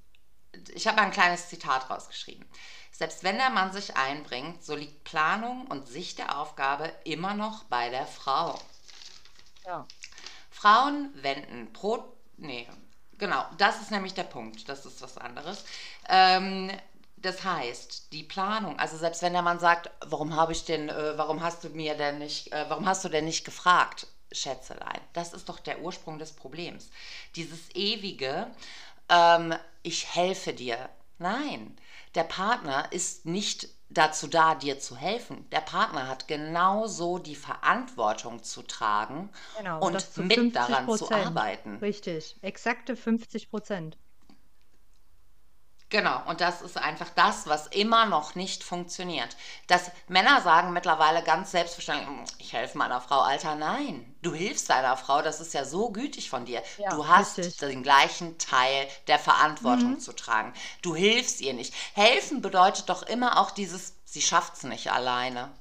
ich habe ein kleines Zitat rausgeschrieben. Selbst wenn der Mann sich einbringt, so liegt Planung und Sicht der Aufgabe immer noch bei der Frau. Ja. Frauen wenden pro. Nee, genau, das ist nämlich der Punkt. Das ist was anderes. Ähm, das heißt, die Planung, also selbst wenn der Mann sagt, warum habe ich denn, äh, warum hast du mir denn nicht, äh, warum hast du denn nicht gefragt, Schätzelein? Das ist doch der Ursprung des Problems. Dieses ewige, ähm, ich helfe dir. Nein, der Partner ist nicht dazu da, dir zu helfen. Der Partner hat genauso die Verantwortung zu tragen Genau, und mit 50 daran zu arbeiten. Richtig, exakte 50 Prozent. Genau, und das ist einfach das, was immer noch nicht funktioniert. Dass Männer sagen mittlerweile ganz selbstverständlich, "Mm, ich helfe meiner Frau, Alter, nein, du hilfst deiner Frau, das ist ja so gütig von dir. Ja, Du hast richtig. den gleichen Teil der Verantwortung Mhm. zu tragen. Du hilfst ihr nicht. Helfen bedeutet doch immer auch dieses, sie schafft's nicht alleine.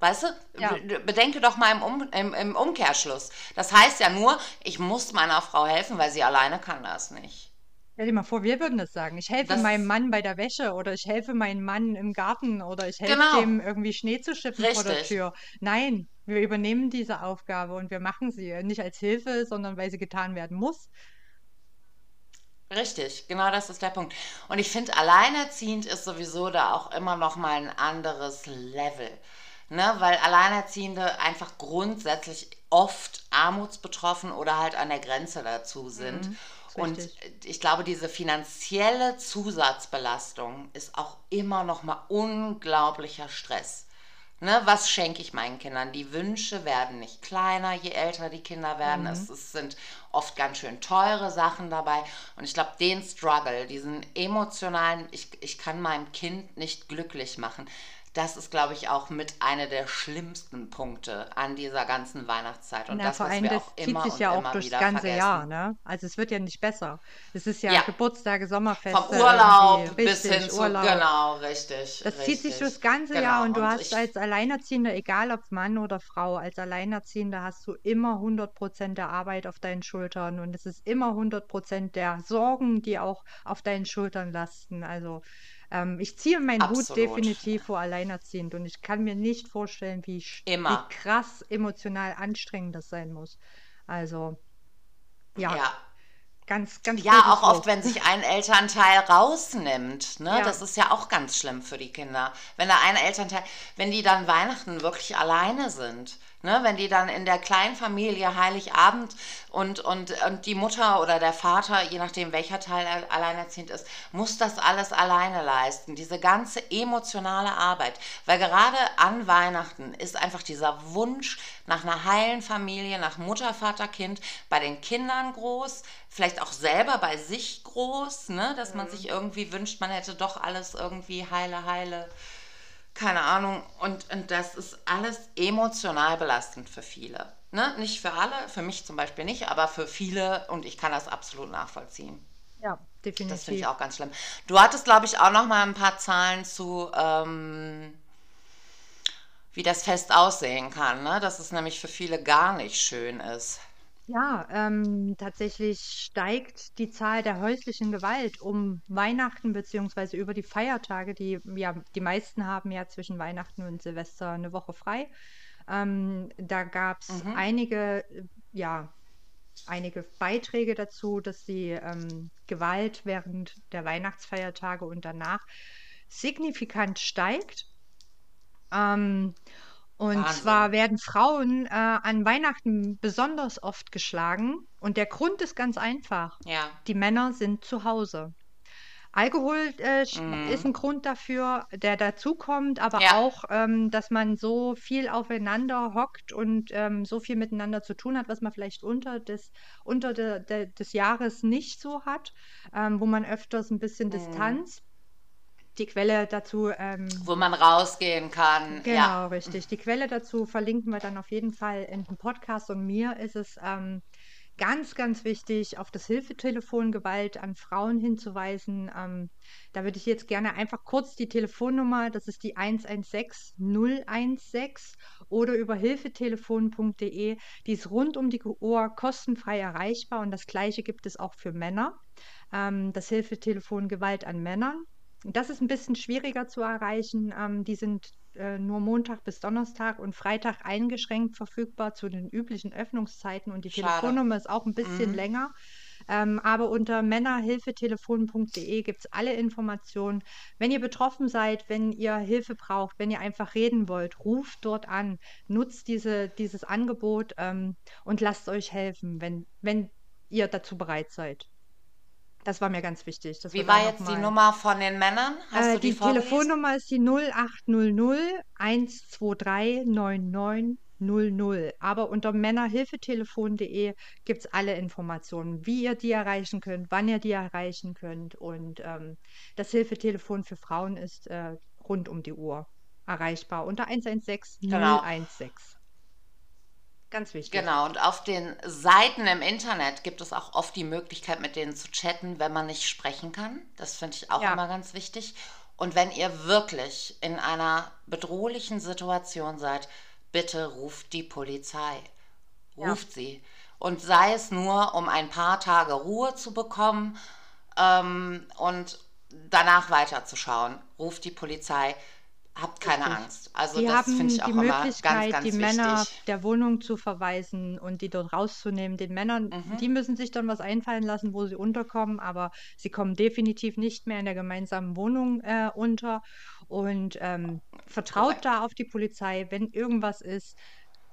Weißt du, Ja. Be- bedenke doch mal im, um, im, im Umkehrschluss. Das heißt ja nur, ich muss meiner Frau helfen, weil sie alleine kann das nicht. Stell dir mal vor, wir würden das sagen. Ich helfe Das meinem Mann bei der Wäsche oder ich helfe meinem Mann im Garten oder ich helfe Genau. dem irgendwie Schnee zu schippen vor der Richtig. Tür. Nein, wir übernehmen diese Aufgabe und wir machen sie nicht als Hilfe, sondern weil sie getan werden muss. Richtig, genau das ist der Punkt. Und ich finde, alleinerziehend ist sowieso da auch immer noch mal ein anderes Level. Ne? Weil Alleinerziehende einfach grundsätzlich oft armutsbetroffen oder halt an der Grenze dazu sind. Mhm, und ich glaube, diese finanzielle Zusatzbelastung ist auch immer noch mal unglaublicher Stress. Ne, was schenke ich meinen Kindern? Die Wünsche werden nicht kleiner, je älter die Kinder werden. Mhm. Es, es, sind oft ganz schön teure Sachen dabei. Und ich glaube, den Struggle, diesen emotionalen, ich, ich kann meinem Kind nicht glücklich machen, das ist, glaube ich, auch mit einer der schlimmsten Punkte an dieser ganzen Weihnachtszeit. Und Na, das, vor allem, das zieht sich ja auch durchs ganze vergessen. Jahr. Ne? Also es wird ja nicht besser. Es ist ja, ja. Geburtstage, Sommerfeste. Vom Urlaub bis hin zu, Urlaub. genau, richtig. Das richtig. zieht sich durchs ganze genau. Jahr und du und hast als Alleinerziehender, egal ob Mann oder Frau, als Alleinerziehender hast du immer 100 Prozent der Arbeit auf deinen Schultern und es ist immer 100 Prozent der Sorgen, die auch auf deinen Schultern lasten. Also ähm, ich ziehe meinen. Hut definitiv vor alleinerziehend und ich kann mir nicht vorstellen, wie, wie krass emotional anstrengend das sein muss. Also, ja. ja. Ganz, ganz Ja, auch oft, wenn sich ein Elternteil rausnimmt. Ne? Ja. Das ist ja auch ganz schlimm für die Kinder. Wenn da ein Elternteil, wenn die dann Weihnachten wirklich alleine sind. Ne, wenn die dann in der kleinen Familie Heiligabend und, und, und die Mutter oder der Vater, je nachdem welcher Teil alleinerziehend ist, muss das alles alleine leisten. Diese ganze emotionale Arbeit. Weil gerade an Weihnachten ist einfach dieser Wunsch nach einer heilen Familie, nach Mutter, Vater, Kind, bei den Kindern groß, vielleicht auch selber bei sich groß, ne, dass man mhm. sich irgendwie wünscht, man hätte doch alles irgendwie heile, heile keine Ahnung. Und, und das ist alles emotional belastend für viele. Ne? Nicht für alle, für mich zum Beispiel nicht, aber für viele und ich kann das absolut nachvollziehen. Ja, definitiv. Das finde ich auch ganz schlimm. Du hattest, glaube ich, auch noch mal ein paar Zahlen zu, ähm, wie das Fest aussehen kann, ne? dass es nämlich für viele gar nicht schön ist. Ja, ähm, tatsächlich steigt die Zahl der häuslichen Gewalt um Weihnachten beziehungsweise über die Feiertage. Die, ja, die meisten haben ja zwischen Weihnachten und Silvester eine Woche frei. Ähm, da gab es Mhm. einige, ja, einige Beiträge dazu, dass die ähm, Gewalt während der Weihnachtsfeiertage und danach signifikant steigt. Ähm, und Wahnsinn. zwar werden Frauen äh, an Weihnachten besonders oft geschlagen. Und der Grund ist ganz einfach. Ja. Die Männer sind zu Hause. Alkohol äh, mm. ist ein Grund dafür, der dazukommt, aber ja. auch, ähm, dass man so viel aufeinander hockt und ähm, so viel miteinander zu tun hat, was man vielleicht unter des, unter de, de, des Jahres nicht so hat, ähm, wo man öfters ein bisschen mm. Distanz die Quelle dazu. Ähm, Wo man rausgehen kann. Genau, ja. richtig. Die Quelle dazu verlinken wir dann auf jeden Fall in dem Podcast. Und mir ist es ähm, ganz, ganz wichtig, auf das Hilfetelefon Gewalt an Frauen hinzuweisen. Ähm, da würde ich jetzt gerne einfach kurz die Telefonnummer, das ist die 116 016 oder über hilfetelefon.de. Die ist rund um die Uhr kostenfrei erreichbar und das gleiche gibt es auch für Männer. Ähm, das Hilfetelefon Gewalt an Männern. Das ist ein bisschen schwieriger zu erreichen. Ähm, die sind äh, nur Montag bis Donnerstag und Freitag eingeschränkt verfügbar zu den üblichen Öffnungszeiten und die Schade. Telefonnummer ist auch ein bisschen mhm. länger. Ähm, aber unter männerhilfetelefon.de gibt es alle Informationen. Wenn ihr betroffen seid, wenn ihr Hilfe braucht, wenn ihr einfach reden wollt, ruft dort an, nutzt diese, dieses Angebot ähm, und lasst euch helfen, wenn, wenn ihr dazu bereit seid. Das war mir ganz wichtig. Wie war jetzt die Nummer von den Männern? Hast äh, du die die Telefonnummer ist die 0800 123 9900. Aber unter männerhilfetelefon.de gibt es alle Informationen, wie ihr die erreichen könnt, wann ihr die erreichen könnt. Und ähm, das Hilfetelefon für Frauen ist äh, rund um die Uhr erreichbar unter 116 genau. 016. Ganz wichtig. Genau, und auf den Seiten im Internet gibt es auch oft die Möglichkeit, mit denen zu chatten, wenn man nicht sprechen kann. Das finde ich auch ja. immer ganz wichtig. Und wenn ihr wirklich in einer bedrohlichen Situation seid, bitte ruft die Polizei. Ruft ja. sie. Und sei es nur, um ein paar Tage Ruhe zu bekommen ähm, und danach weiterzuschauen. Ruft die Polizei habt keine Richtig. Angst. Also Die das finde ich auch die immer ganz, Möglichkeit, ganz die Männer wichtig. der Wohnung zu verweisen und die dort rauszunehmen. Den Männern, Mhm. die müssen sich dann was einfallen lassen, wo sie unterkommen, aber sie kommen definitiv nicht mehr in der gemeinsamen Wohnung äh, unter. Und ähm, vertraut Korrekt. da auf die Polizei. Wenn irgendwas ist,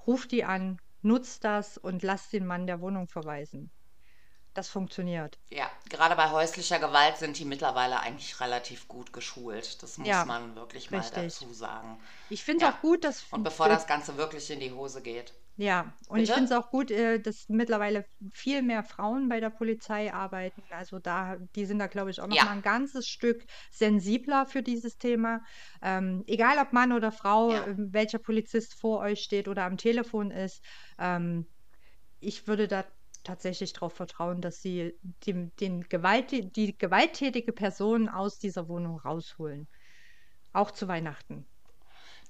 ruft die an, nutzt das und lasst den Mann der Wohnung verweisen. Das funktioniert. Ja, gerade bei häuslicher Gewalt sind die mittlerweile eigentlich relativ gut geschult. Das muss Ja, man wirklich mal richtig. dazu sagen. Ich finde es Ja. auch gut, dass Und bevor das Ganze wirklich in die Hose geht. Ja, und ich Bitte? finde es auch gut, äh, dass mittlerweile viel mehr Frauen bei der Polizei arbeiten. Also da, die sind da, glaube ich, auch noch Ja. mal ein ganzes Stück sensibler für dieses Thema. Ähm, egal ob Mann oder Frau, Ja. äh, welcher Polizist vor euch steht oder am Telefon ist, ähm, ich würde da tatsächlich darauf vertrauen, dass sie dem, den Gewalt, die gewalttätige Person aus dieser Wohnung rausholen. Auch zu Weihnachten.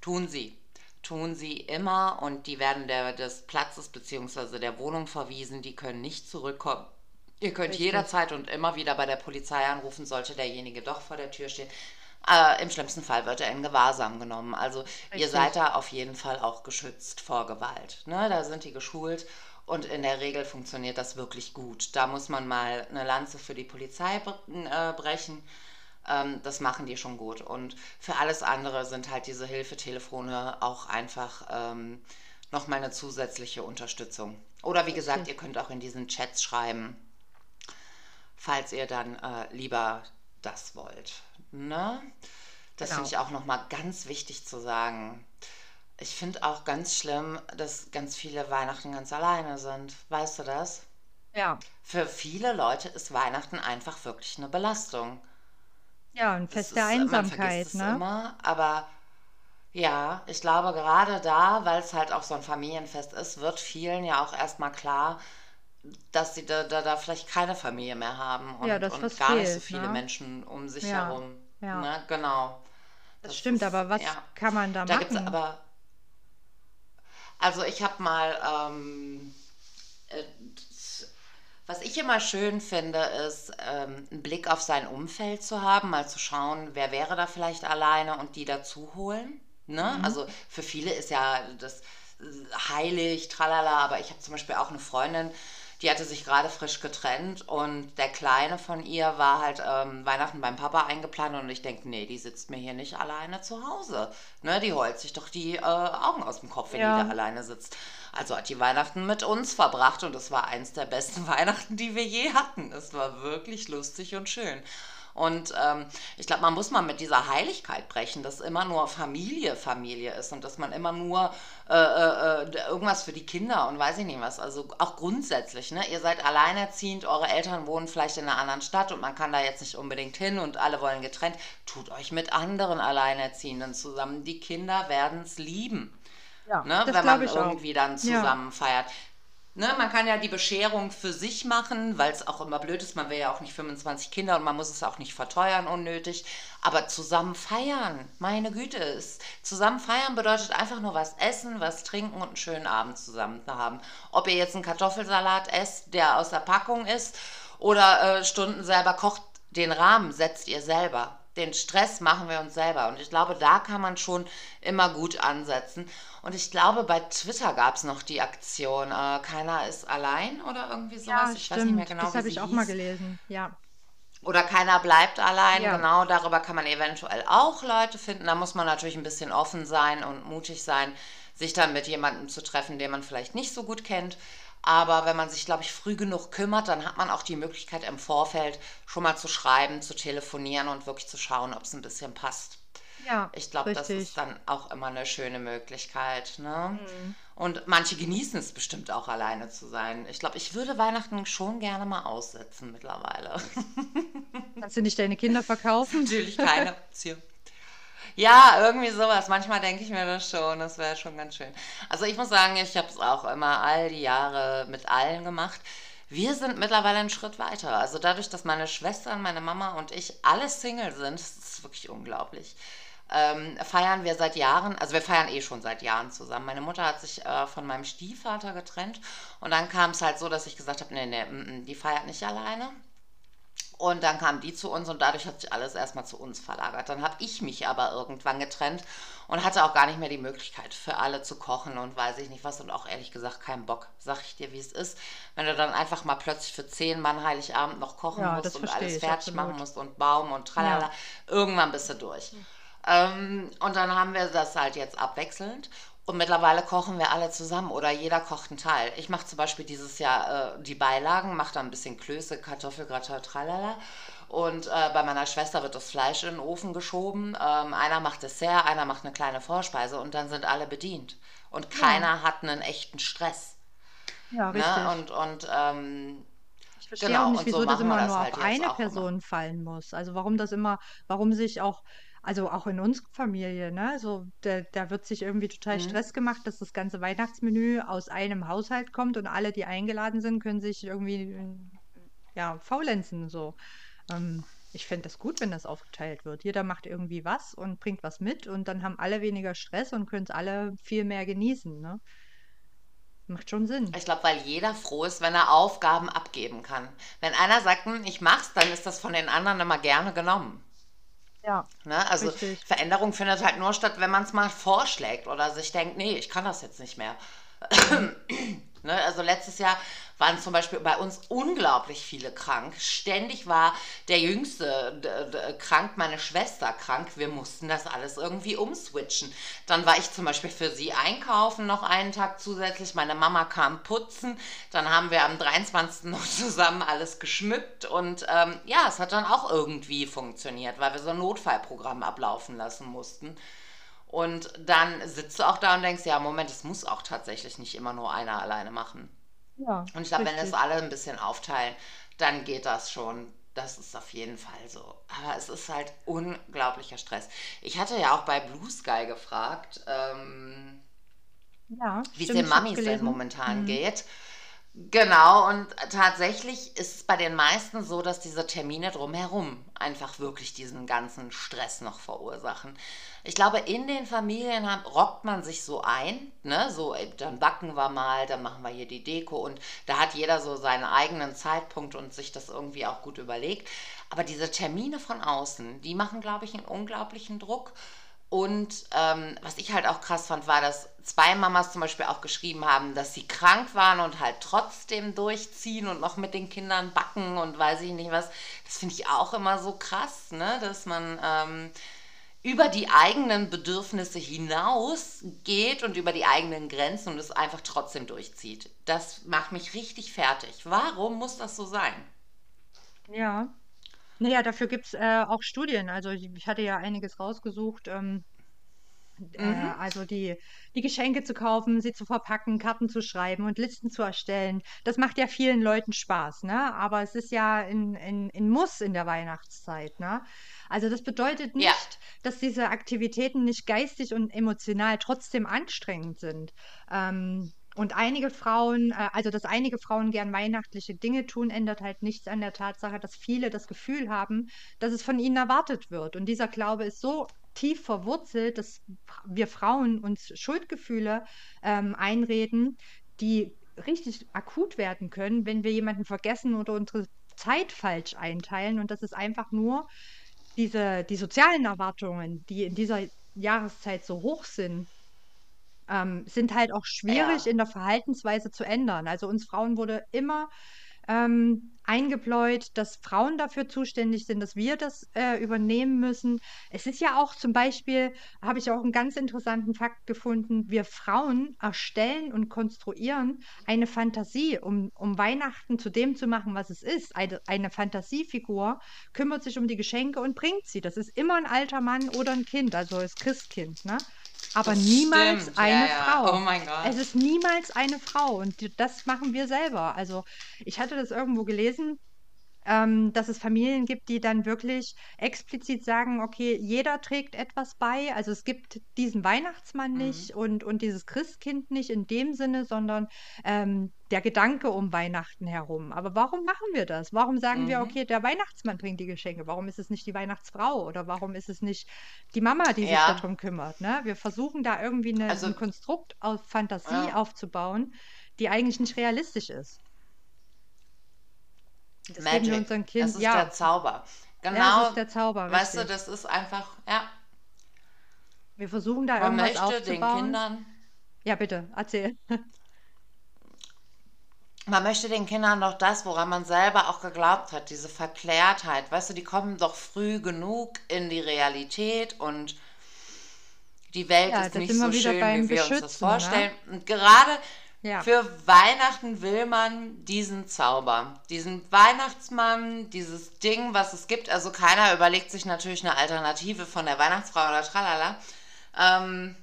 Tun sie. Tun sie immer und die werden der, des Platzes bzw. der Wohnung verwiesen. Die können nicht zurückkommen. Ihr könnt Richtig. jederzeit und immer wieder bei der Polizei anrufen, sollte derjenige doch vor der Tür stehen. Äh, Im schlimmsten Fall wird er in Gewahrsam genommen. Also ihr Richtig. seid da auf jeden Fall auch geschützt vor Gewalt. Ne? Da sind die geschult und in der Regel funktioniert das wirklich gut. Da muss man mal eine Lanze für die Polizei äh, brechen. Ähm, das machen die schon gut. Und für alles andere sind halt diese Hilfetelefone auch einfach ähm, nochmal eine zusätzliche Unterstützung. Oder wie gesagt, ihr könnt auch in diesen Chats schreiben, falls ihr dann äh, lieber das wollt. Ne? Das Genau. finde ich auch nochmal ganz wichtig zu sagen. Ich finde auch ganz schlimm, dass ganz viele Weihnachten ganz alleine sind. Weißt du das? Ja, Für viele Leute ist Weihnachten einfach wirklich eine Belastung. ja, ein Das Fest der man vergisst Einsamkeit, es ne? immer, aber ja, ich glaube gerade da, weil es halt auch so ein Familienfest ist, wird vielen ja auch erstmal klar, dass sie da, da, da vielleicht keine Familie mehr haben Ja, und, dass und was gar nicht so fehlt, viele ne? Menschen um sich Ja, herum. ja. Ne? Genau. Das stimmt, ist- aber was ja. kann man da Da gibt es machen? aber. Also ich habe mal. Ähm, äh, was ich immer schön finde, ist, ähm, einen Blick auf sein Umfeld zu haben, mal zu schauen, wer wäre da vielleicht alleine und die dazu holen. Ne? Mhm. Also für viele ist ja das heilig, tralala, aber ich habe zum Beispiel auch eine Freundin, die hatte sich gerade frisch getrennt und der Kleine von ihr war halt ähm, Weihnachten beim Papa eingeplant und ich denke, nee, die sitzt mir hier nicht alleine zu Hause. Ne, die heult sich doch die äh, Augen aus dem Kopf, wenn Ja. die da alleine sitzt. Also hat die Weihnachten mit uns verbracht und es war eins der besten Weihnachten, die wir je hatten. Es war wirklich lustig und schön. Und ähm, ich glaube, man muss mal mit dieser Heiligkeit brechen, dass immer nur Familie Familie ist und dass man immer nur äh, äh, äh, irgendwas für die Kinder und weiß ich nicht was. Also auch grundsätzlich, ne? Ihr seid alleinerziehend, eure Eltern wohnen vielleicht in einer anderen Stadt und man kann da jetzt nicht unbedingt hin und alle wollen getrennt. Tut euch mit anderen Alleinerziehenden zusammen. Die Kinder werden es lieben Ja, ne, wenn man ich auch. irgendwie dann Ja. zusammen feiert. Ne, man kann ja die Bescherung für sich machen, weil es auch immer blöd ist. Man will ja auch nicht 25 Kinder und man muss es auch nicht verteuern unnötig. Aber zusammen feiern, meine Güte, ist, zusammen feiern bedeutet einfach nur was essen, was trinken und einen schönen Abend zusammen zu haben. Ob ihr jetzt einen Kartoffelsalat esst, der aus der Packung ist, oder äh, Stunden selber kocht, den Rahmen setzt ihr selber. Den Stress machen wir uns selber. Und ich glaube, da kann man schon immer gut ansetzen. Und ich glaube, bei Twitter gab es noch die Aktion, äh, keiner ist allein oder irgendwie sowas. Ja, ich weiß nicht mehr stimmt. genau, Das habe ich auch mal hieß. gelesen. Ja. Oder keiner bleibt allein, Ja. genau, darüber kann man eventuell auch Leute finden. Da muss man natürlich ein bisschen offen sein und mutig sein, sich dann mit jemandem zu treffen, den man vielleicht nicht so gut kennt. Aber wenn man sich, glaube ich, früh genug kümmert, dann hat man auch die Möglichkeit im Vorfeld schon mal zu schreiben, zu telefonieren und wirklich zu schauen, ob es ein bisschen passt. Ja, Ich glaube, das ist dann auch immer eine schöne Möglichkeit. Ne? Mhm. Und manche genießen es bestimmt auch alleine zu sein. Ich glaube, ich würde Weihnachten schon gerne mal aussetzen mittlerweile. Kannst du nicht deine Kinder verkaufen? Natürlich keine Option. Ja, irgendwie sowas. Manchmal denke ich mir das schon. Das wäre schon ganz schön. Also ich muss sagen, ich habe es auch immer all die Jahre mit allen gemacht. Wir sind mittlerweile einen Schritt weiter. Also dadurch, dass meine Schwestern, meine Mama und ich alle Single sind, das ist wirklich unglaublich. Ähm, feiern wir seit Jahren, also wir feiern eh schon seit Jahren zusammen. Meine Mutter hat sich äh, von meinem Stiefvater getrennt und dann kam es halt so, dass ich gesagt habe, nee, nee, mm, mm, die feiert nicht alleine. Und dann kamen die zu uns und dadurch hat sich alles erstmal zu uns verlagert. Dann habe ich mich aber irgendwann getrennt und hatte auch gar nicht mehr die Möglichkeit für alle zu kochen und weiß ich nicht was und auch ehrlich gesagt keinen Bock, sag ich dir, wie es ist. Wenn du dann einfach mal plötzlich für zehn Mann Heiligabend noch kochen Ja, musst und alles fertig absolut. machen musst und Baum und tralala, Ja. irgendwann bist du durch. Ähm, und dann haben wir das halt jetzt abwechselnd. Und mittlerweile kochen wir alle zusammen oder jeder kocht einen Teil. Ich mache zum Beispiel dieses Jahr äh, die Beilagen, mache da ein bisschen Klöße, Kartoffelgratin, tralala. Und äh, bei meiner Schwester wird das Fleisch in den Ofen geschoben. Ähm, einer macht Dessert, einer macht eine kleine Vorspeise und dann sind alle bedient. Und keiner hat einen echten Stress. Ja, richtig. Ne? Und, und ähm, Ich verstehe genau, auch nicht, und so wieso das immer das nur halt auf eine. Person fallen muss. Also warum das immer, warum sich auch, also auch in unserer Familie, ne, so da, da wird sich irgendwie total Mhm. Stress gemacht, dass das ganze Weihnachtsmenü aus einem Haushalt kommt und alle, die eingeladen sind, können sich irgendwie äh, ja faulenzen so. Ähm, ich finde das gut, wenn das aufgeteilt wird. Jeder macht irgendwie was und bringt was mit und dann haben alle weniger Stress und können es alle viel mehr genießen, ne? Macht schon Sinn. Ich glaube, weil jeder froh ist, wenn er Aufgaben abgeben kann. Wenn einer sagt, hm, ich mach's, dann ist das von den anderen immer gerne genommen. Ja, Ne? Also richtig. Veränderung findet halt nur statt, wenn man es mal vorschlägt oder sich denkt, nee, ich kann das jetzt nicht mehr. Ne? Also letztes Jahr waren zum Beispiel bei uns unglaublich viele krank. Ständig war der Jüngste krank, meine Schwester krank. Wir mussten das alles irgendwie umswitchen. Dann war ich zum Beispiel für sie einkaufen noch einen Tag zusätzlich. Meine Mama kam putzen. Dann haben wir am 23. noch zusammen alles geschmückt. Und ähm, ja, es hat dann auch irgendwie funktioniert, weil wir so ein Notfallprogramm ablaufen lassen mussten. Und dann sitzt du auch da und denkst, ja, Moment, es muss auch tatsächlich nicht immer nur einer alleine machen. Ja, Und ich glaube, wenn das alle ein bisschen aufteilen, dann geht das schon. Das ist auf jeden Fall so. Aber es ist halt unglaublicher Stress. Ich hatte ja auch bei Blue Sky gefragt, ähm, Ja, wie es den Mamis denn momentan Mhm. geht. Genau, und tatsächlich ist es bei den meisten so, dass diese Termine drumherum einfach wirklich diesen ganzen Stress noch verursachen. Ich glaube, in den Familien rockt man sich so ein, ne? So, dann backen wir mal, dann machen wir hier die Deko und da hat jeder so seinen eigenen Zeitpunkt und sich das irgendwie auch gut überlegt. Aber diese Termine von außen, die machen, glaube ich, einen unglaublichen Druck. Und ähm, was ich halt auch krass fand, war, dass zwei Mamas zum Beispiel auch geschrieben haben, dass sie krank waren und halt trotzdem durchziehen und noch mit den Kindern backen und weiß ich nicht was. Das finde ich auch immer so krass, ne? dass man ähm, über die eigenen Bedürfnisse hinaus geht und über die eigenen Grenzen und es einfach trotzdem durchzieht. Das macht mich richtig fertig. Warum muss das so sein? Ja. Naja, dafür gibt es äh, auch Studien. Also ich, ich hatte ja einiges rausgesucht. Ähm, äh, Mhm. also die, die Geschenke zu kaufen, sie zu verpacken, Karten zu schreiben und Listen zu erstellen. Das macht ja vielen Leuten Spaß, ne? Aber es ist ja ein, ein, ein Muss in der Weihnachtszeit, ne? Also das bedeutet Ja, nicht, dass diese Aktivitäten nicht geistig und emotional trotzdem anstrengend sind. Ähm, und einige Frauen, äh, also dass einige Frauen gern weihnachtliche Dinge tun, ändert halt nichts an der Tatsache, dass viele das Gefühl haben, dass es von ihnen erwartet wird. Und dieser Glaube ist so tief verwurzelt, dass wir Frauen uns Schuldgefühle ähm, einreden, die richtig akut werden können, wenn wir jemanden vergessen oder unsere Zeit falsch einteilen. Und das ist einfach nur diese, die sozialen Erwartungen, die in dieser Jahreszeit so hoch sind, ähm, sind halt auch schwierig ja, in der Verhaltensweise zu ändern. Also uns Frauen wurde immer ähm, eingebläut, dass Frauen dafür zuständig sind, dass wir das äh, übernehmen müssen. Es ist ja auch zum Beispiel, habe ich auch einen ganz interessanten Fakt gefunden, wir Frauen erstellen und konstruieren eine Fantasie, um, um Weihnachten zu dem zu machen, was es ist. Eine, eine Fantasiefigur kümmert sich um die Geschenke und bringt sie. Das ist immer ein alter Mann oder ein Kind, also das Christkind, ne? Aber das niemals stimmt. Ja, eine ja. Oh Frau. mein Es Gott. ist niemals eine Frau und das machen wir selber. Also ich hatte das irgendwo gelesen, ähm, dass es Familien gibt, die dann wirklich explizit sagen, okay, jeder trägt etwas bei. Also es gibt diesen Weihnachtsmann Mhm. nicht und, und dieses Christkind nicht in dem Sinne, sondern ähm, der Gedanke um Weihnachten herum. Aber warum machen wir das? Warum sagen wir, Mhm. okay, der Weihnachtsmann bringt die Geschenke? Warum ist es nicht die Weihnachtsfrau oder warum ist es nicht die Mama, die sich Ja, darum kümmert? Ne? Wir versuchen da irgendwie eine, also, ein Konstrukt aus Fantasie ja. aufzubauen, die eigentlich nicht realistisch ist. Das geben wir Magic. unseren Das Kindern. ist Ja, der Zauber. ja, das Genau, ist der Zauber, weißt du, richtig. das ist einfach, ja, Wir versuchen da man irgendwas möchte den aufzubauen. Kindern, Ja, bitte, erzähl. man möchte den Kindern doch das, woran man selber auch geglaubt hat, diese Verklärtheit, weißt du, die kommen doch früh genug in die Realität und die Welt Ja, ist nicht so schön, wie wir uns das ne? vorstellen. Und gerade Ja. für Weihnachten will man diesen Zauber, diesen Weihnachtsmann, dieses Ding, was es gibt. Also keiner überlegt sich natürlich eine Alternative von der Weihnachtsfrau oder tralala. Ähm,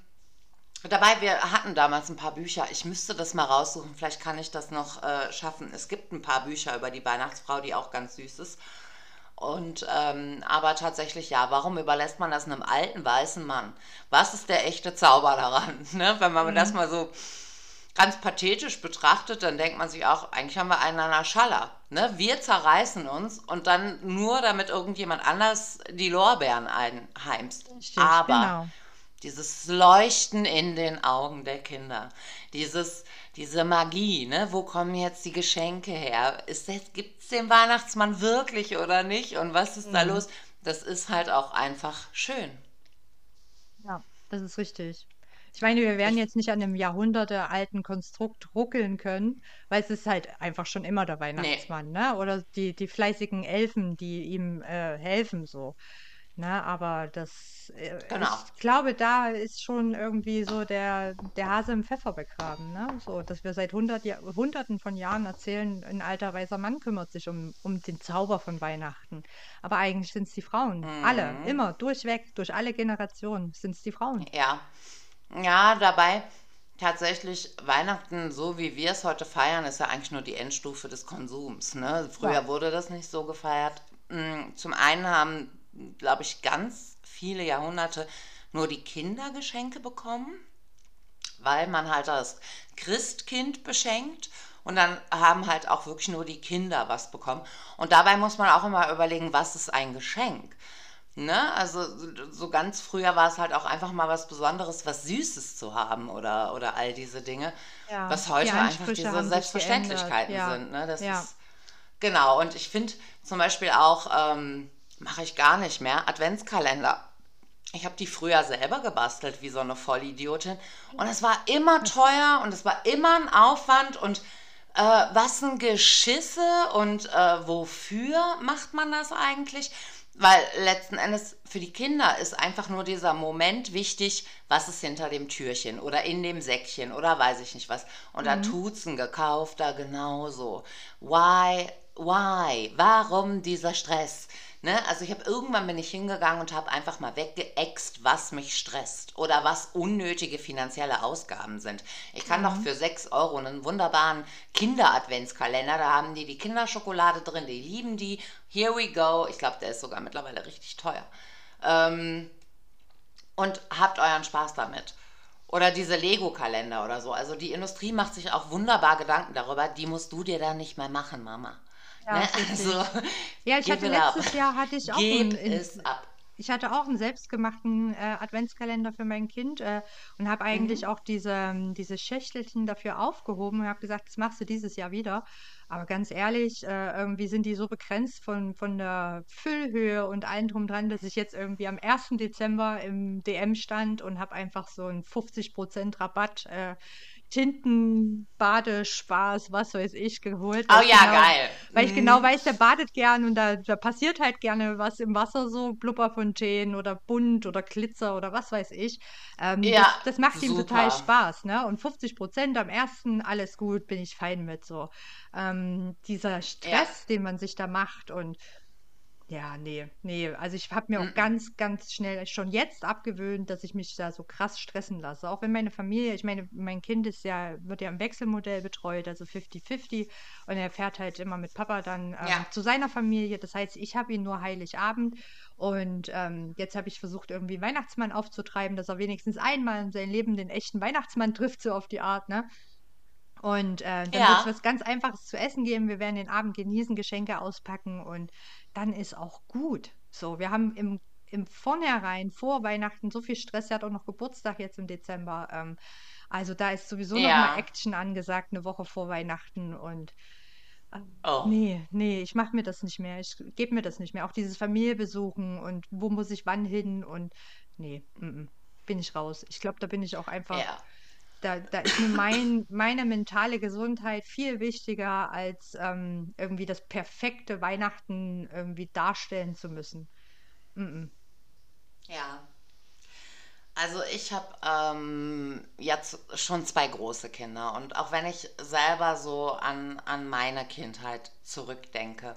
Dabei, wir hatten damals ein paar Bücher. Ich müsste das mal raussuchen. Vielleicht kann ich das noch äh, schaffen. Es gibt ein paar Bücher über die Weihnachtsfrau, die auch ganz süß ist. Und ähm, aber tatsächlich ja, warum überlässt man das einem alten weißen Mann? Was ist der echte Zauber daran? Ne? Wenn man das mal so ganz pathetisch betrachtet, dann denkt man sich auch, eigentlich haben wir einen an der Schaller. Ne? Wir zerreißen uns und dann nur, damit irgendjemand anders die Lorbeeren einheimst. Richtig, Aber genau. dieses Leuchten in den Augen der Kinder, dieses, diese Magie, ne? wo kommen jetzt die Geschenke her? Gibt es den Weihnachtsmann wirklich oder nicht? Und was ist Mhm. da los? Das ist halt auch einfach schön. Ja, das ist richtig. Ich meine, wir werden jetzt nicht an einem jahrhundertealten Konstrukt ruckeln können, weil es ist halt einfach schon immer der nee, Weihnachtsmann, ne? Oder die, die fleißigen Elfen, die ihm äh, helfen, so. Ne? Aber das, äh, genau. ich glaube, da ist schon irgendwie so der, der Hase im Pfeffer begraben, ne? So, dass wir seit hundert Jahr, Hunderten von Jahren erzählen, ein alter weißer Mann kümmert sich um, um den Zauber von Weihnachten. Aber eigentlich sind es die Frauen. Alle, Mhm. immer, durchweg, durch alle Generationen sind es die Frauen. Ja. Ja, dabei tatsächlich Weihnachten, so wie wir es heute feiern, ist ja eigentlich nur die Endstufe des Konsums. Ne? Früher Ja. wurde das nicht so gefeiert. Mm, Zum einen haben, glaube ich, ganz viele Jahrhunderte nur die Kinder Geschenke bekommen, weil man halt das Christkind beschenkt. Und dann haben halt auch wirklich nur die Kinder was bekommen. Und dabei muss man auch immer überlegen, was ist ein Geschenk? Ne? Also so ganz früher war es halt auch einfach mal was Besonderes, was Süßes zu haben oder, oder all diese Dinge, Ja, was die heute einfach Ansprüche diese. Selbstverständlichkeiten Ja, sind. Ne? Das ja. ist genau. Und ich finde zum Beispiel auch, ähm, mache ich gar nicht mehr, Adventskalender. Ich habe die früher selber gebastelt, wie so eine Vollidiotin. Und es war immer teuer und es war immer ein Aufwand und äh, was ein Geschisse und äh, wofür macht man das eigentlich? Weil letzten Endes für die Kinder ist einfach nur dieser Moment wichtig, was ist hinter dem Türchen oder in dem Säckchen oder weiß ich nicht was. Und da Mhm. tut's ein gekaufter genauso. Why, why? Warum dieser Stress? Ne? Also ich habe irgendwann bin ich hingegangen und habe einfach mal weggeext, was mich stresst oder was unnötige finanzielle Ausgaben sind. Ich kann doch Mhm. für 6 Euro einen wunderbaren Kinder-Adventskalender, da haben die die Kinderschokolade drin, die lieben die. Here we go. Ich glaube, der ist sogar mittlerweile richtig teuer. Ähm, und habt euren Spaß damit. Oder diese Lego-Kalender oder so. Also die Industrie macht sich auch wunderbar Gedanken darüber. Die musst du dir dann nicht mehr machen, Mama. Ja, Ne? Also, Ja, ich hatte letztes Jahr hatte ich auch Gib einen, es ab. ich hatte auch einen selbstgemachten äh, Adventskalender für mein Kind äh, und habe eigentlich Mhm. auch diese, ähm, diese Schächtelchen dafür aufgehoben und habe gesagt, das machst du dieses Jahr wieder. Aber ganz ehrlich, äh, irgendwie sind die so begrenzt von, von der Füllhöhe und allem drum dran, dass ich jetzt irgendwie am 1. Dezember im DM stand und habe einfach so einen 50% Rabatt, äh, Tinten, Badespaß, was weiß ich, geholt, Oh ja, genau, geil. weil ich genau Mhm. weiß, der badet gern und da, da passiert halt gerne was im Wasser, so Blubberfontänen oder bunt oder Glitzer oder was weiß ich. Ähm, das, Ja, das macht ihm total. Spaß, ne? Und 50 Prozent am ersten, alles gut, bin ich fein mit so. Ähm, dieser Ja. Stress, den man sich da macht und ja, nee, nee. Also ich habe mir auch Mhm. ganz, ganz schnell schon jetzt abgewöhnt, dass ich mich da so krass stressen lasse. Auch wenn meine Familie, ich meine, mein Kind ist ja, wird ja im Wechselmodell betreut, also 50-50. Und er fährt halt immer mit Papa dann ähm, Ja. zu seiner Familie. Das heißt, ich habe ihn nur Heiligabend. Und ähm, jetzt habe ich versucht, irgendwie einen Weihnachtsmann aufzutreiben, dass er wenigstens einmal in seinem Leben den echten Weihnachtsmann trifft, so auf die Art, ne? Und äh, dann wird es Ja. was ganz Einfaches zu essen geben. Wir werden den Abend genießen, Geschenke auspacken und dann ist auch gut. So, wir haben im, im Vornherein vor Weihnachten so viel Stress. Er hat auch noch Geburtstag jetzt im Dezember. Ähm, also da ist sowieso noch mal Ja. Action angesagt, eine Woche vor Weihnachten. Und Oh. Nee, nee, ich mache mir das nicht mehr. Ich gebe mir das nicht mehr. Auch dieses Familie besuchen und wo muss ich wann hin und nee, mm, mm, bin ich raus. Ich glaube, da bin ich auch einfach, Ja. Da, da ist mir mein, meine mentale Gesundheit viel wichtiger, als ähm, irgendwie das perfekte Weihnachten irgendwie darstellen zu müssen. Mm, mm. Ja. Also ich habe ähm, jetzt schon zwei große Kinder und auch wenn ich selber so an, an meine Kindheit zurückdenke,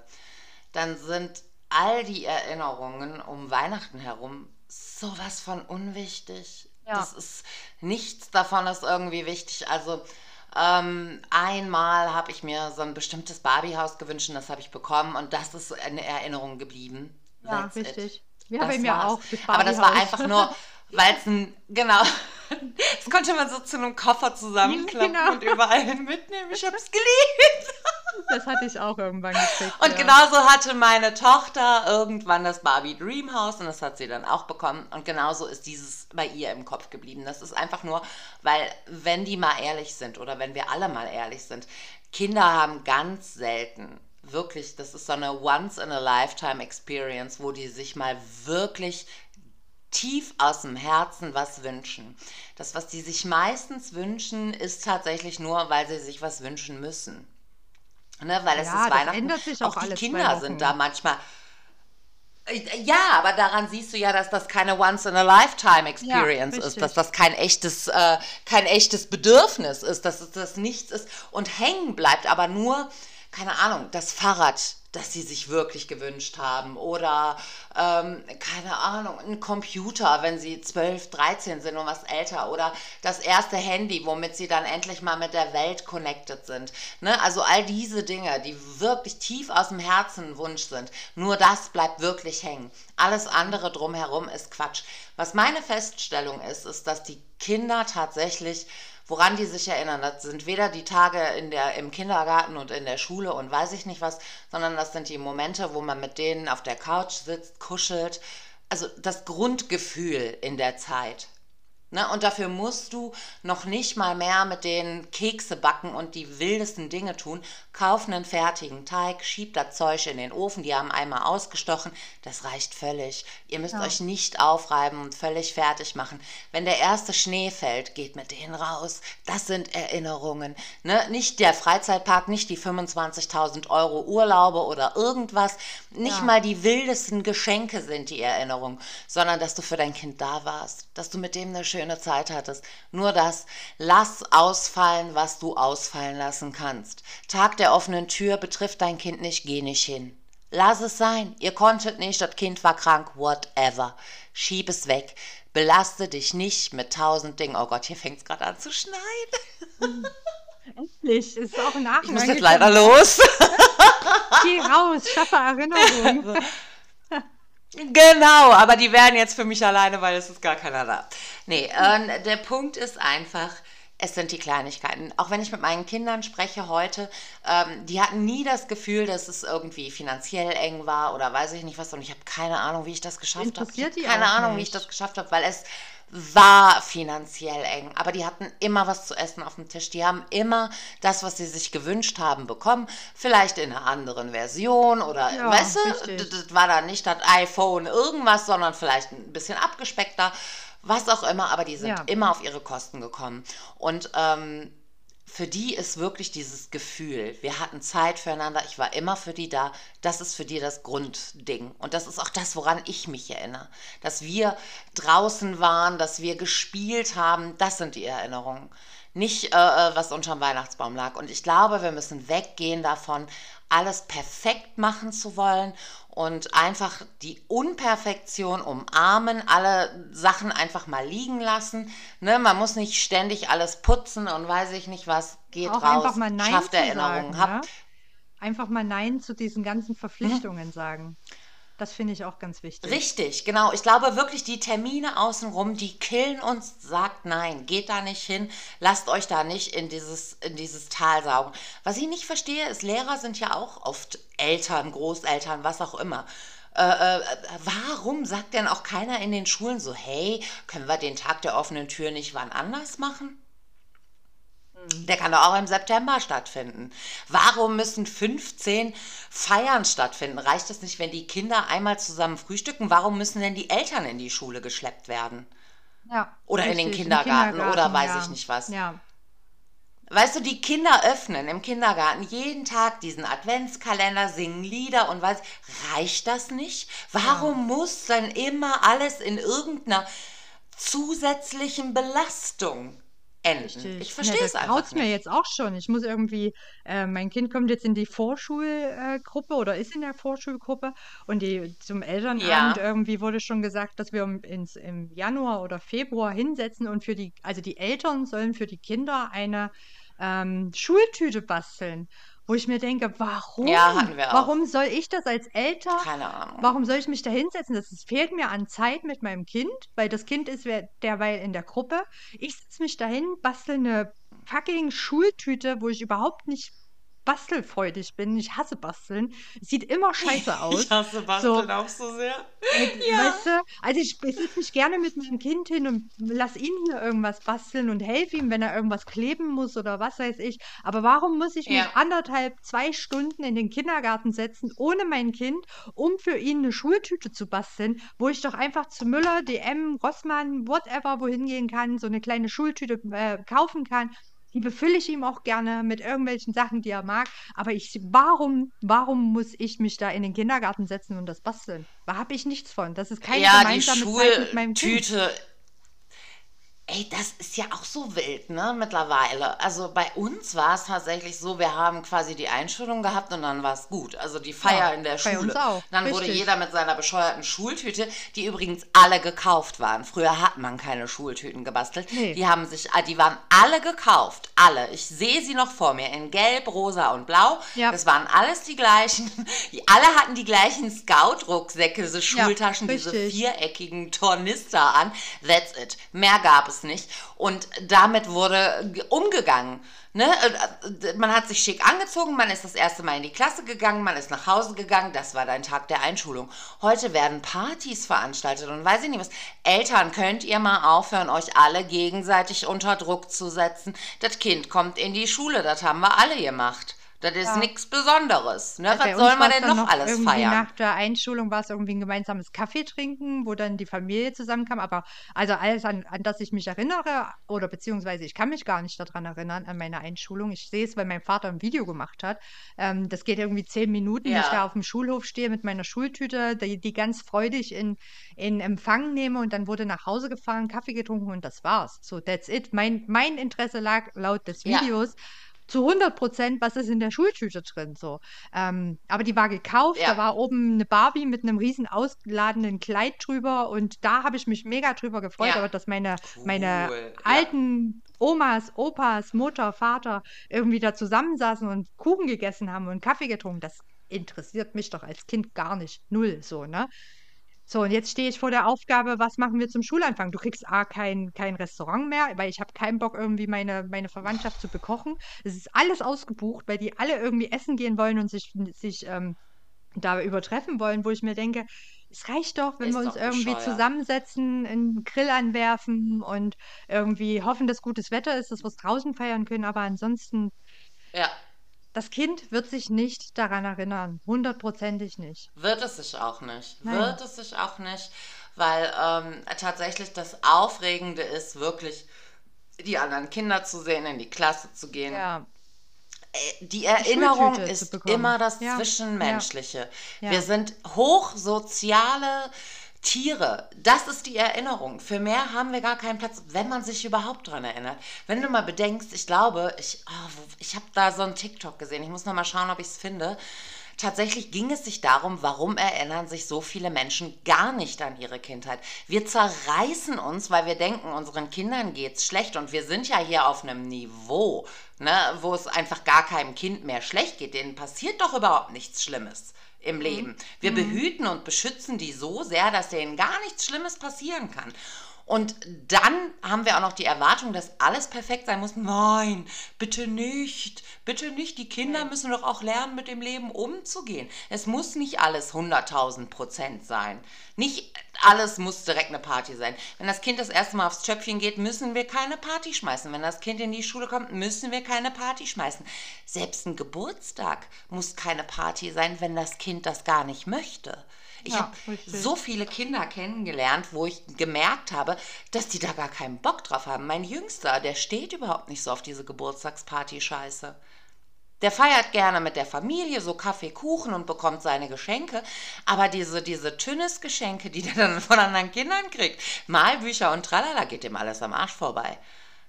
dann sind all die Erinnerungen um Weihnachten herum sowas von unwichtig. Ja, Das ist nichts davon ist irgendwie wichtig. Also ähm, einmal habe ich mir so ein bestimmtes Barbiehaus gewünscht und das habe ich bekommen und das ist eine Erinnerung geblieben. ja, That's it. richtig. Ja, bei Das mir war's. auch, das Aber das war einfach nur, weil es ein, genau, das konnte man so zu einem Koffer zusammenklappen genau. und überall hin mitnehmen. Ich habe es geliebt. Das hatte ich auch irgendwann gekriegt, Und ja. genauso hatte meine Tochter irgendwann das Barbie Dream House und das hat sie dann auch bekommen. Und genauso ist dieses bei ihr im Kopf geblieben. Das ist einfach nur, weil wenn die mal ehrlich sind oder wenn wir alle mal ehrlich sind, Kinder haben ganz selten wirklich, das ist so eine Once in a Lifetime Experience, wo die sich mal wirklich tief aus dem Herzen was wünschen. Das, was die sich meistens wünschen, ist tatsächlich nur, weil sie sich was wünschen müssen. Ne, weil es Ja, ist Weihnachten. ändert sich Auch auch die Kinder sind da manchmal. Äh, Ja, aber daran siehst du ja, dass das keine Ja, Once-in-a-Lifetime-Experience ist, dass das kein echtes, äh, kein echtes Bedürfnis ist, dass das nichts ist und hängen bleibt, aber nur, keine Ahnung, das Fahrrad, das sie sich wirklich gewünscht haben oder, ähm, keine Ahnung, ein Computer, wenn sie 12, 13 sind und was älter oder das erste Handy, womit sie dann endlich mal mit der Welt connected sind. Ne? Also all diese Dinge, die wirklich tief aus dem Herzen Wunsch sind, nur das bleibt wirklich hängen. Alles andere drumherum ist Quatsch. Was meine Feststellung ist, ist, dass die Kinder tatsächlich woran die sich erinnern. Das sind weder die Tage in der, im Kindergarten und in der Schule und weiß ich nicht was, sondern das sind die Momente, wo man mit denen auf der Couch sitzt, kuschelt. Also das Grundgefühl in der Zeit. Ne? Und dafür musst du noch nicht mal mehr mit den Kekse backen und die wildesten Dinge tun. Kauf einen fertigen Teig, schieb das Zeug in den Ofen, die haben einmal ausgestochen, das reicht völlig. Ihr müsst Ja. euch nicht aufreiben und völlig fertig machen. Wenn der erste Schnee fällt, geht mit denen raus. Das sind Erinnerungen. Ne? Nicht der Freizeitpark, nicht die 25.000 Euro Urlaube oder irgendwas. Nicht Ja. mal die wildesten Geschenke sind die Erinnerung, sondern dass du für dein Kind da warst, dass du mit dem eine schöne Zeit hattest. Nur das, lass ausfallen, was du ausfallen lassen kannst. Tag der offenen Tür betrifft dein Kind nicht, geh nicht hin. Lass es sein. Ihr konntet nicht, das Kind war krank, whatever. Schieb es weg. Belaste dich nicht mit tausend Dingen. Oh Gott, hier fängt es gerade an zu schneien. Endlich, ist auch in Ich muss jetzt leider los. Geh raus, schaffe Erinnerungen. Genau, aber die wären jetzt für mich alleine, weil es ist gar keiner da. Nee, äh, der Punkt ist einfach, es sind die Kleinigkeiten. Auch wenn ich mit meinen Kindern spreche heute, ähm, die hatten nie das Gefühl, dass es irgendwie finanziell eng war oder weiß ich nicht was. Und ich habe keine Ahnung, wie ich das geschafft habe. Keine Ahnung, wie ich das nicht. geschafft habe, weil es war finanziell eng. Aber die hatten immer was zu essen auf dem Tisch. Die haben immer das, was sie sich gewünscht haben, bekommen. Vielleicht in einer anderen Version oder, Ja, weißt du, das war dann nicht das iPhone irgendwas, sondern vielleicht ein bisschen abgespeckter, was auch immer, aber die sind Ja. immer auf ihre Kosten gekommen. Und ähm, für die ist wirklich dieses Gefühl, wir hatten Zeit füreinander, ich war immer für die da, das ist für die das Grundding. Und das ist auch das, woran ich mich erinnere. Dass wir draußen waren, dass wir gespielt haben, das sind die Erinnerungen. Nicht, äh, äh, was unterm Weihnachtsbaum lag. Und ich glaube, wir müssen weggehen davon, alles perfekt machen zu wollen und einfach die Unperfektion umarmen, alle Sachen einfach mal liegen lassen. Ne? Man muss nicht ständig alles putzen und weiß ich nicht was. Geht Auch raus, einfach mal Nein schafft zu Erinnerungen, sagen, ne? Einfach mal Nein zu diesen ganzen Mhm. Verpflichtungen sagen. Das finde ich auch ganz wichtig. Richtig, genau. Ich glaube wirklich, die Termine außenrum, die killen uns. Sagt nein, geht da nicht hin, lasst euch da nicht in dieses, in dieses Tal saugen. Was ich nicht verstehe, ist, Lehrer sind ja auch oft Eltern, Großeltern, was auch immer. Äh, äh, warum sagt denn auch keiner in den Schulen so, hey, können wir den Tag der offenen Tür nicht wann anders machen? Der kann doch auch im September stattfinden. Warum müssen 15 Feiern stattfinden? Reicht es nicht, wenn die Kinder einmal zusammen frühstücken? Warum müssen denn die Eltern in die Schule geschleppt werden? Ja, Oder in den richtig, im Kindergarten, oder weiß ja. ich nicht was. Ja, Weißt du, die Kinder öffnen im Kindergarten jeden Tag diesen Adventskalender, singen Lieder und weiß, reicht das nicht? Warum muss dann immer alles in irgendeiner zusätzlichen Belastung enden? richtig. Ich verstehe ja, es einfach graut's mir jetzt auch schon. Ich muss irgendwie, äh, mein Kind kommt jetzt in die Vorschulgruppe oder ist in der Vorschulgruppe und die zum Elternabend Ja, irgendwie wurde schon gesagt, dass wir ins, im Januar oder Februar hinsetzen und für die, also die Eltern sollen für die Kinder eine ähm, Schultüte basteln, wo ich mir denke, warum? ja. Warum soll ich das als Eltern Keine Ahnung. Warum soll ich mich da hinsetzen? Das ist, fehlt mir an Zeit mit meinem Kind, weil das Kind ist derweil in der Gruppe. Ich setze mich dahin, bastel eine fucking Schultüte, wo ich überhaupt nicht bastelfreudig bin. Ich hasse basteln. Sieht immer scheiße aus. Ich hasse So, Basteln auch so sehr. mit, weißt du, also ich, ich setze mich gerne mit meinem Kind hin und lass ihn hier irgendwas basteln und helfe ihm, wenn er irgendwas kleben muss oder was weiß ich. Aber warum muss ich mich Ja. anderthalb, zwei Stunden in den Kindergarten setzen, ohne mein Kind, um für ihn eine Schultüte zu basteln, wo ich doch einfach zu Müller, DM, Rossmann, whatever, wohin gehen kann, so eine kleine Schultüte äh, kaufen kann. Die befülle ich ihm auch gerne mit irgendwelchen Sachen, die er mag. Aber ich, warum, warum muss ich mich da in den Kindergarten setzen und das basteln? Da habe ich nichts von. Das ist keine Ja, gemeinsame Zeit mit meinem Kind. Schultüte. Ey, das ist ja auch so wild, ne, mittlerweile. Also bei uns war es tatsächlich so, wir haben quasi die Einschulung gehabt und dann war es gut. Also die Feier Ja, in der bei uns Schule. auch. Dann wurde Richtig. jeder mit seiner bescheuerten Schultüte, die übrigens alle gekauft waren. Früher hat man keine Schultüten gebastelt. Nee. Die haben sich, ah, die waren alle gekauft. Alle. Ich sehe sie noch vor mir in Gelb, Rosa und Blau. Ja. Das waren alles die gleichen. Die alle hatten die gleichen Scout-Rucksäcke, diese Ja, Schultaschen, diese richtig. viereckigen Tornister an. That's it. Mehr gab es nicht. Und damit wurde ge- umgegangen. Ne? Äh, Man hat sich schick angezogen, man ist das erste Mal in die Klasse gegangen, man ist nach Hause gegangen, das war dein Tag der Einschulung. Heute werden Partys veranstaltet und weiß ich nicht was. Eltern, könnt ihr mal aufhören, euch alle gegenseitig unter Druck zu setzen? Das Kind kommt in die Schule, das haben wir alle gemacht. Das ist Ja. nichts Besonderes. Ne? Bei Was soll man denn dann noch alles feiern? nach der Einschulung war es irgendwie ein gemeinsames Kaffee trinken, wo dann die Familie zusammenkam. Aber also alles, an, an das ich mich erinnere, oder beziehungsweise ich kann mich gar nicht daran erinnern, an meine Einschulung. Ich sehe es, weil mein Vater ein Video gemacht hat. Ähm, das geht irgendwie zehn Minuten, wo ich da Ja. auf dem Schulhof stehe mit meiner Schultüte, die, die ganz freudig in, in Empfang nehme und dann wurde nach Hause gefahren, Kaffee getrunken und das war's. So, that's it. Mein, mein Interesse lag laut des Ja. Zu 100 Prozent, was ist in der Schultüte drin, so. Ähm, aber die war gekauft, da Ja. war oben eine Barbie mit einem riesen ausladenden Kleid drüber und da habe ich mich mega drüber gefreut, Ja. aber dass meine, meine Cool. Ja. alten Omas, Opas, Mutter, Vater irgendwie da zusammensaßen und Kuchen gegessen haben und Kaffee getrunken, das interessiert mich doch als Kind gar nicht. Null, so, ne? So, und jetzt stehe ich vor der Aufgabe, was machen wir zum Schulanfang? Du kriegst A, kein, kein Restaurant mehr, weil ich habe keinen Bock, irgendwie meine, meine Verwandtschaft zu bekochen. Es ist alles ausgebucht, weil die alle irgendwie essen gehen wollen und sich, sich ähm, da übertreffen wollen, wo ich mir denke, es reicht doch, wenn Ist wir uns irgendwie bescheuert. zusammensetzen, einen Grill anwerfen und irgendwie hoffen, dass gutes Wetter ist, dass wir es draußen feiern können. Aber ansonsten, Ja. Das Kind wird sich nicht daran erinnern. Hundertprozentig nicht. Wird es sich auch nicht. Nein. Wird es sich auch nicht, weil ähm, tatsächlich das Aufregende ist, wirklich die anderen Kinder zu sehen, in die Klasse zu gehen. Ja, Äh, Die Erinnerung ist immer das ja. Zwischenmenschliche. Ja. Wir sind hochsoziale Tiere. Das ist die Erinnerung. Für mehr haben wir gar keinen Platz, wenn man sich überhaupt dran erinnert. Wenn du mal bedenkst, ich glaube, ich, wo- ich habe da so einen TikTok gesehen. Ich muss noch mal schauen, ob ich es finde. Tatsächlich ging es sich darum, warum erinnern sich so viele Menschen gar nicht an ihre Kindheit. Wir zerreißen uns, weil wir denken, unseren Kindern geht's schlecht und wir sind ja hier auf einem Niveau, ne, wo es einfach gar keinem Kind mehr schlecht geht. Denen passiert doch überhaupt nichts Schlimmes im Leben. Wir behüten und beschützen die so sehr, dass denen gar nichts Schlimmes passieren kann. Und dann haben wir auch noch die Erwartung, dass alles perfekt sein muss. Nein, bitte nicht. Bitte nicht, die Kinder müssen doch auch lernen, mit dem Leben umzugehen. Es muss nicht alles 100.000 Prozent sein. Nicht alles muss direkt eine Party sein. Wenn das Kind das erste Mal aufs Töpfchen geht, müssen wir keine Party schmeißen. Wenn das Kind in die Schule kommt, müssen wir keine Party schmeißen. Selbst ein Geburtstag muss keine Party sein, wenn das Kind das gar nicht möchte. Ich Ja, habe so viele Kinder kennengelernt, wo ich gemerkt habe, dass die da gar keinen Bock drauf haben. Mein Jüngster, der steht überhaupt nicht so auf diese Geburtstagsparty-Scheiße. Der feiert gerne mit der Familie, so Kaffee, Kuchen und bekommt seine Geschenke. Aber diese, diese Tünnes-Geschenke, die der dann von anderen Kindern kriegt, Malbücher und tralala, geht dem alles am Arsch vorbei.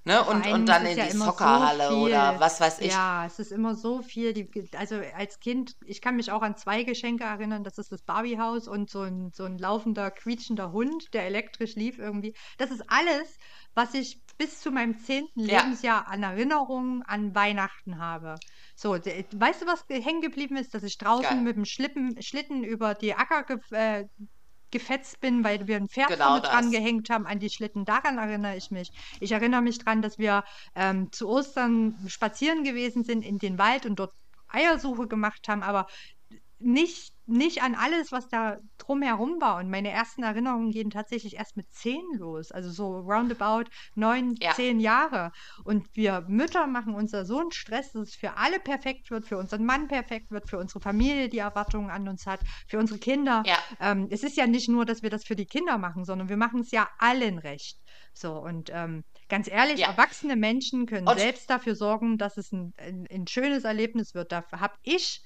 Ne? Und, und dann in ja die so Soccerhalle viel. oder was weiß ich. Ja, es ist immer so viel. Die, also als Kind, ich kann mich auch an zwei Geschenke erinnern. Das ist das Barbiehaus und so ein, so ein laufender, quietschender Hund, der elektrisch lief irgendwie. Das ist alles, was ich bis zu meinem zehnten Ja. Lebensjahr an Erinnerungen an Weihnachten habe. So, weißt du, was ge- hängen geblieben ist? Dass ich draußen Geil. mit dem Schlippen, Schlitten über die Acker ge äh, gefetzt bin, weil wir ein Pferd Genau dran gehängt haben an die Schlitten. Daran erinnere ich mich. Ich erinnere mich daran, dass wir ähm, zu Ostern spazieren gewesen sind in den Wald und dort Eiersuche gemacht haben, aber nicht, nicht an alles, was da drumherum war. Und meine ersten Erinnerungen gehen tatsächlich erst mit zehn los, also so roundabout neun, Ja. zehn Jahre. Und wir Mütter machen uns da so einen Stress, dass es für alle perfekt wird, für unseren Mann perfekt wird, für unsere Familie, die Erwartungen an uns hat, für unsere Kinder. Ja. Ähm, es ist ja nicht nur, dass wir das für die Kinder machen, sondern wir machen es ja allen recht. So, und ähm, ganz ehrlich, Ja. erwachsene Menschen können Und- selbst dafür sorgen, dass es ein, ein, ein schönes Erlebnis wird. Da habe ich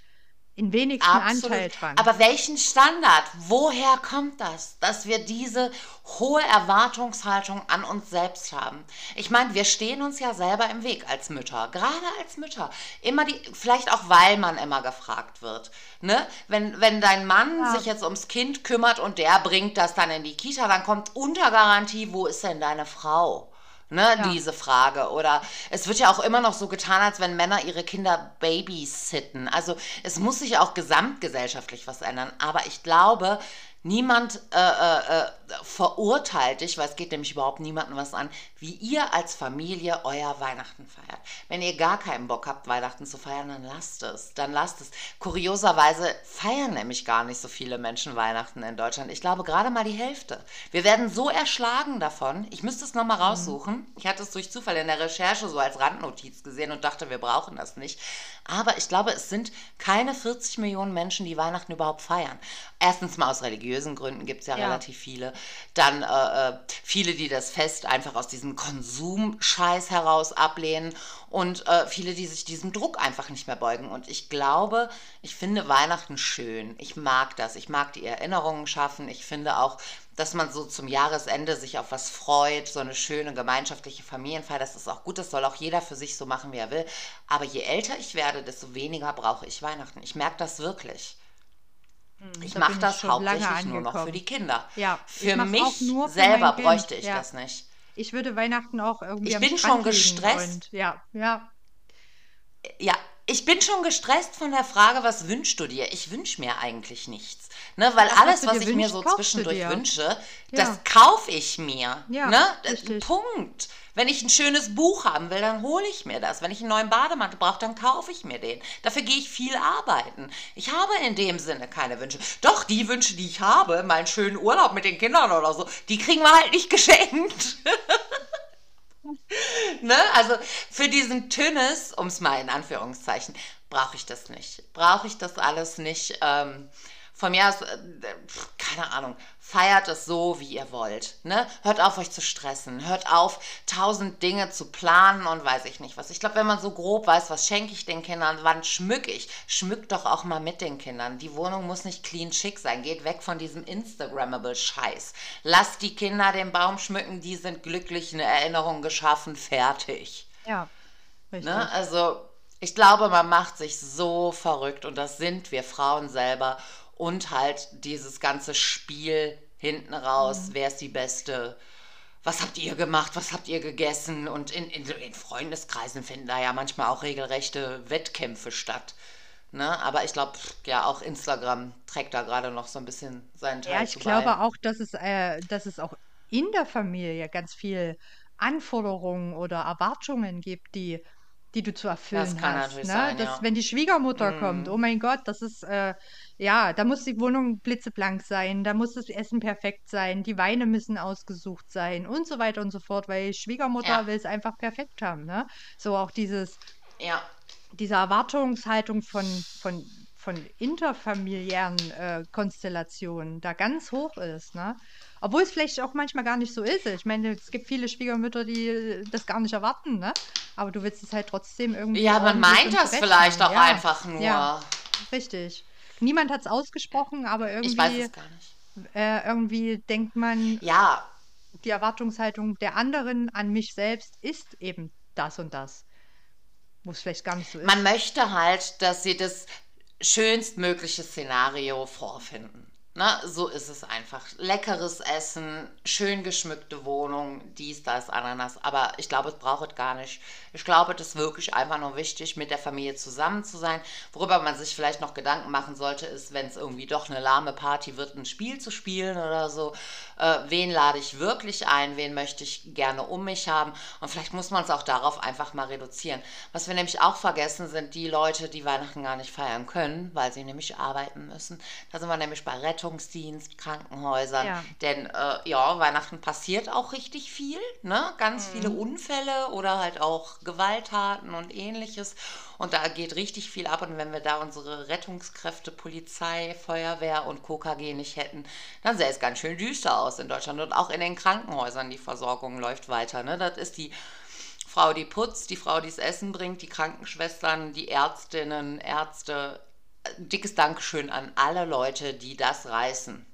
den wenigsten Anteil dran. Aber welchen Standard? Woher kommt das, dass wir diese hohe Erwartungshaltung an uns selbst haben? Ich meine, wir stehen uns ja selber im Weg als Mütter, gerade als Mütter. Immer die, vielleicht auch, weil man immer gefragt wird. Ne? Wenn, wenn dein Mann Ja. sich jetzt ums Kind kümmert und der bringt das dann in die Kita, dann kommt unter Garantie, wo ist denn deine Frau? Ne, Ja. diese Frage. Oder es wird ja auch immer noch so getan, als wenn Männer ihre Kinder babysitten. Also es muss sich auch gesamtgesellschaftlich was ändern. Aber ich glaube, niemand äh, äh, äh, verurteilt dich, weil es geht nämlich überhaupt niemandem was an, wie ihr als Familie euer Weihnachten feiert. Wenn ihr gar keinen Bock habt, Weihnachten zu feiern, dann lasst es. Dann lasst es. Kurioserweise feiern nämlich gar nicht so viele Menschen Weihnachten in Deutschland. Ich glaube gerade mal die Hälfte. Wir werden so erschlagen davon. Ich müsste es nochmal raussuchen. Ich hatte es durch Zufall in der Recherche so als Randnotiz gesehen und dachte, wir brauchen das nicht. Aber ich glaube, es sind keine 40 Millionen Menschen, die Weihnachten überhaupt feiern. Erstens mal aus religiösen Gründen gibt es ja, Ja. relativ viele. Dann äh, äh, viele, die das Fest einfach aus diesem Konsumscheiß heraus ablehnen und äh, viele, die sich diesem Druck einfach nicht mehr beugen. Und ich glaube, ich finde Weihnachten schön. Ich mag das. Ich mag die Erinnerungen schaffen. Ich finde auch, dass man so zum Jahresende sich auf was freut, so eine schöne gemeinschaftliche Familienfeier, das ist auch gut, das soll auch jeder für sich so machen, wie er will. Aber je älter ich werde, desto weniger brauche ich Weihnachten. Ich merke das wirklich. Ich da mache ich das hauptsächlich nur noch für die Kinder. Ja, ich für mich für selber bräuchte ich ja. das nicht. Ich würde Weihnachten auch irgendwie Ich bin schon gestresst. Ja, ja. Ja, ich bin schon gestresst von der Frage, was wünschst du dir? Ich wünsche mir eigentlich nichts. Ne? Weil Das, alles, was ich mir so zwischendurch wünsche, Ja. das kaufe ich mir. Ja, ne? Richtig. Punkt. Wenn ich ein schönes Buch haben will, dann hole ich mir das. Wenn ich einen neuen Bademantel brauche, dann kaufe ich mir den. Dafür gehe ich viel arbeiten. Ich habe in dem Sinne keine Wünsche. Doch, die Wünsche, die ich habe, meinen schönen Urlaub mit den Kindern oder so, die kriegen wir halt nicht geschenkt. Ne? Also für diesen Tünnes, um es mal in Anführungszeichen, brauche ich das nicht. Brauche ich das alles nicht. Ähm, von mir aus, äh, pf, keine Ahnung, feiert es so, wie ihr wollt. Ne? Hört auf, euch zu stressen. Hört auf, tausend Dinge zu planen und weiß ich nicht was. Ich glaube, wenn man so grob weiß, was schenke ich den Kindern, wann schmücke ich, schmückt doch auch mal mit den Kindern. Die Wohnung muss nicht clean schick sein. Geht weg von diesem Instagrammable Scheiß. Lasst die Kinder den Baum schmücken, die sind glücklich, eine Erinnerung geschaffen, fertig. Ja, richtig. Ne? Also ich glaube, man macht sich so verrückt und das sind wir Frauen selber und halt dieses ganze Spiel hinten raus, wer ist die Beste, was habt ihr gemacht, was habt ihr gegessen und in, in, in Freundeskreisen finden da ja manchmal auch regelrechte Wettkämpfe statt. Ne? Aber ich glaube, ja, auch Instagram trägt da gerade noch so ein bisschen seinen Teil Ja, ich glaube bei. auch, dass es, äh, dass es auch in der Familie ganz viel Anforderungen oder Erwartungen gibt, die die du zu erfüllen Das kann hast. natürlich Ne? sein, Das, ja. wenn die Schwiegermutter kommt, Mhm. oh mein Gott, das ist, äh, ja, da muss die Wohnung blitzeblank sein, da muss das Essen perfekt sein, die Weine müssen ausgesucht sein und so weiter und so fort, weil Schwiegermutter Ja, will es einfach perfekt haben. Ne? So auch dieses, ja, diese Erwartungshaltung von, von, von interfamiliären äh, Konstellationen da ganz hoch ist, ne? Obwohl es vielleicht auch manchmal gar nicht so ist. Ich meine, es gibt viele Schwiegermütter, die äh, das gar nicht erwarten, ne? Aber du willst es halt trotzdem irgendwie Ja, man meint das vielleicht auch Ja, einfach ja, nur. richtig. Niemand hat es ausgesprochen, aber Ich weiß irgendwie, es gar nicht. äh, irgendwie denkt man, Ja, die Erwartungshaltung der anderen an mich selbst ist eben das und das, wo es vielleicht gar nicht so man ist. möchte halt, dass sie das schönstmögliche Szenario vorfinden. Ne? So ist es einfach. Leckeres Essen, schön geschmückte Wohnung, dies, das, Ananas. Aber ich glaube, es braucht es gar nicht. Ich glaube, das ist wirklich einfach nur wichtig, mit der Familie zusammen zu sein. Worüber man sich vielleicht noch Gedanken machen sollte, ist, wenn es irgendwie doch eine lahme Party wird, ein Spiel zu spielen oder so. Äh, wen lade ich wirklich ein? Wen möchte ich gerne um mich haben? Und vielleicht muss man es auch darauf einfach mal reduzieren. Was wir nämlich auch vergessen, sind die Leute, die Weihnachten gar nicht feiern können, weil sie nämlich arbeiten müssen. Da sind wir nämlich bei Rettungsdienst, Krankenhäusern. Ja. Denn äh, ja, Weihnachten passiert auch richtig viel. Ne? Ganz viele Unfälle oder halt auch Gewalttaten und ähnliches. Und da geht richtig viel ab. Und wenn wir da unsere Rettungskräfte, Polizei, Feuerwehr und KKG nicht hätten, dann sähe es ganz schön düster aus in Deutschland. Und auch in den Krankenhäusern, die Versorgung läuft weiter. Ne? Das ist die Frau, die putzt, die Frau, die das Essen bringt, die Krankenschwestern, die Ärztinnen, Ärzte. Dickes Dankeschön an alle Leute, die das reißen.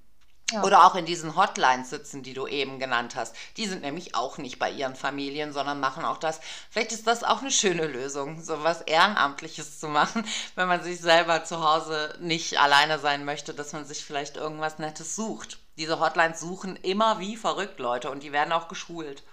Ja. Oder auch in diesen Hotlines sitzen, die du eben genannt hast. Die sind nämlich auch nicht bei ihren Familien, sondern machen auch das. Vielleicht ist das auch eine schöne Lösung, so was Ehrenamtliches zu machen, wenn man sich selber zu Hause nicht alleine sein möchte, dass man sich vielleicht irgendwas Nettes sucht. Diese Hotlines suchen immer wie verrückt Leute und die werden auch geschult.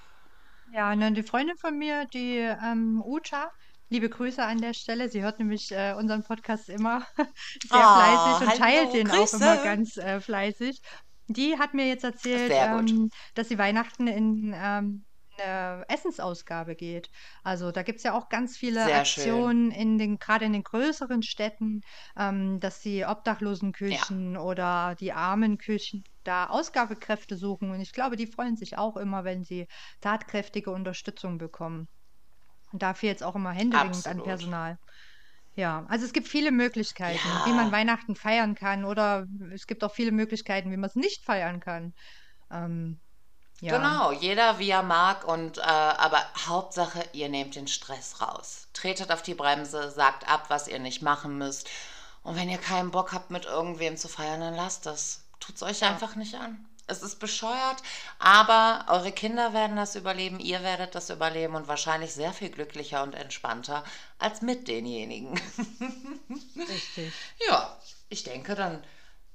Ja, ne, die Freundin von mir, die ähm, Uta, liebe Grüße an der Stelle. Sie hört nämlich äh, unseren Podcast immer sehr Oh, fleißig und teilt den auch immer Grüße. ganz äh, fleißig. Die hat mir jetzt erzählt, ähm, dass sie Weihnachten in ähm, eine Essensausgabe geht. Also da gibt es ja auch ganz viele Sehr schön. Aktionen in den, gerade in den größeren Städten, ähm, dass die Ja, Obdachlosenküchen oder die Armenküchen da Ausgabekräfte suchen. Und ich glaube, die freuen sich auch immer, wenn sie tatkräftige Unterstützung bekommen. Und da fehlt es auch immer händeringend an. Personal. Ja, also es gibt viele Möglichkeiten, wie man Ja, Weihnachten feiern kann, oder es gibt auch viele Möglichkeiten, wie man es nicht feiern kann. Ähm, ja, genau, jeder wie er mag und äh, aber Hauptsache, ihr nehmt den Stress raus. Tretet auf die Bremse, sagt ab, was ihr nicht machen müsst. Und wenn ihr keinen Bock habt, mit irgendwem zu feiern, dann lasst das. Tut's euch ja, einfach nicht an. Es ist bescheuert, aber eure Kinder werden das überleben, ihr werdet das überleben und wahrscheinlich sehr viel glücklicher und entspannter als mit denjenigen. richtig. Ja, ich denke, dann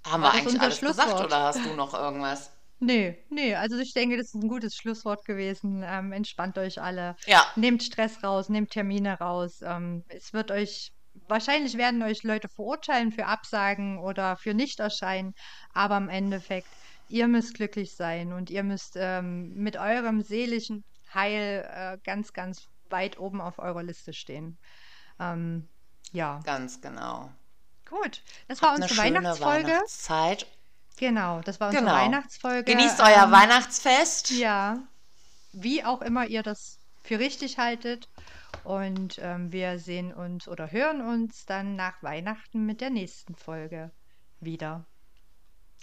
haben wir War eigentlich alles gesagt oder hast du noch irgendwas? Nee, nee, also ich denke, das ist ein gutes Schlusswort gewesen. Ähm, entspannt euch alle. Ja, Nehmt Stress raus, nehmt Termine raus. Ähm, es wird euch, wahrscheinlich werden euch Leute verurteilen für Absagen oder für Nichterscheinen, aber im Endeffekt, ihr müsst glücklich sein und ihr müsst ähm, mit eurem seelischen Heil äh, ganz, ganz weit oben auf eurer Liste stehen. Ähm, ja, ganz genau. gut. Das war Habt eine unsere schöne Weihnachtsfolge. Weihnachtszeit. Genau, das war unsere Genau. Weihnachtsfolge. Genießt euer Ähm, Weihnachtsfest. ja, wie auch immer ihr das für richtig haltet. Und ähm, wir sehen uns oder hören uns dann nach Weihnachten mit der nächsten Folge wieder.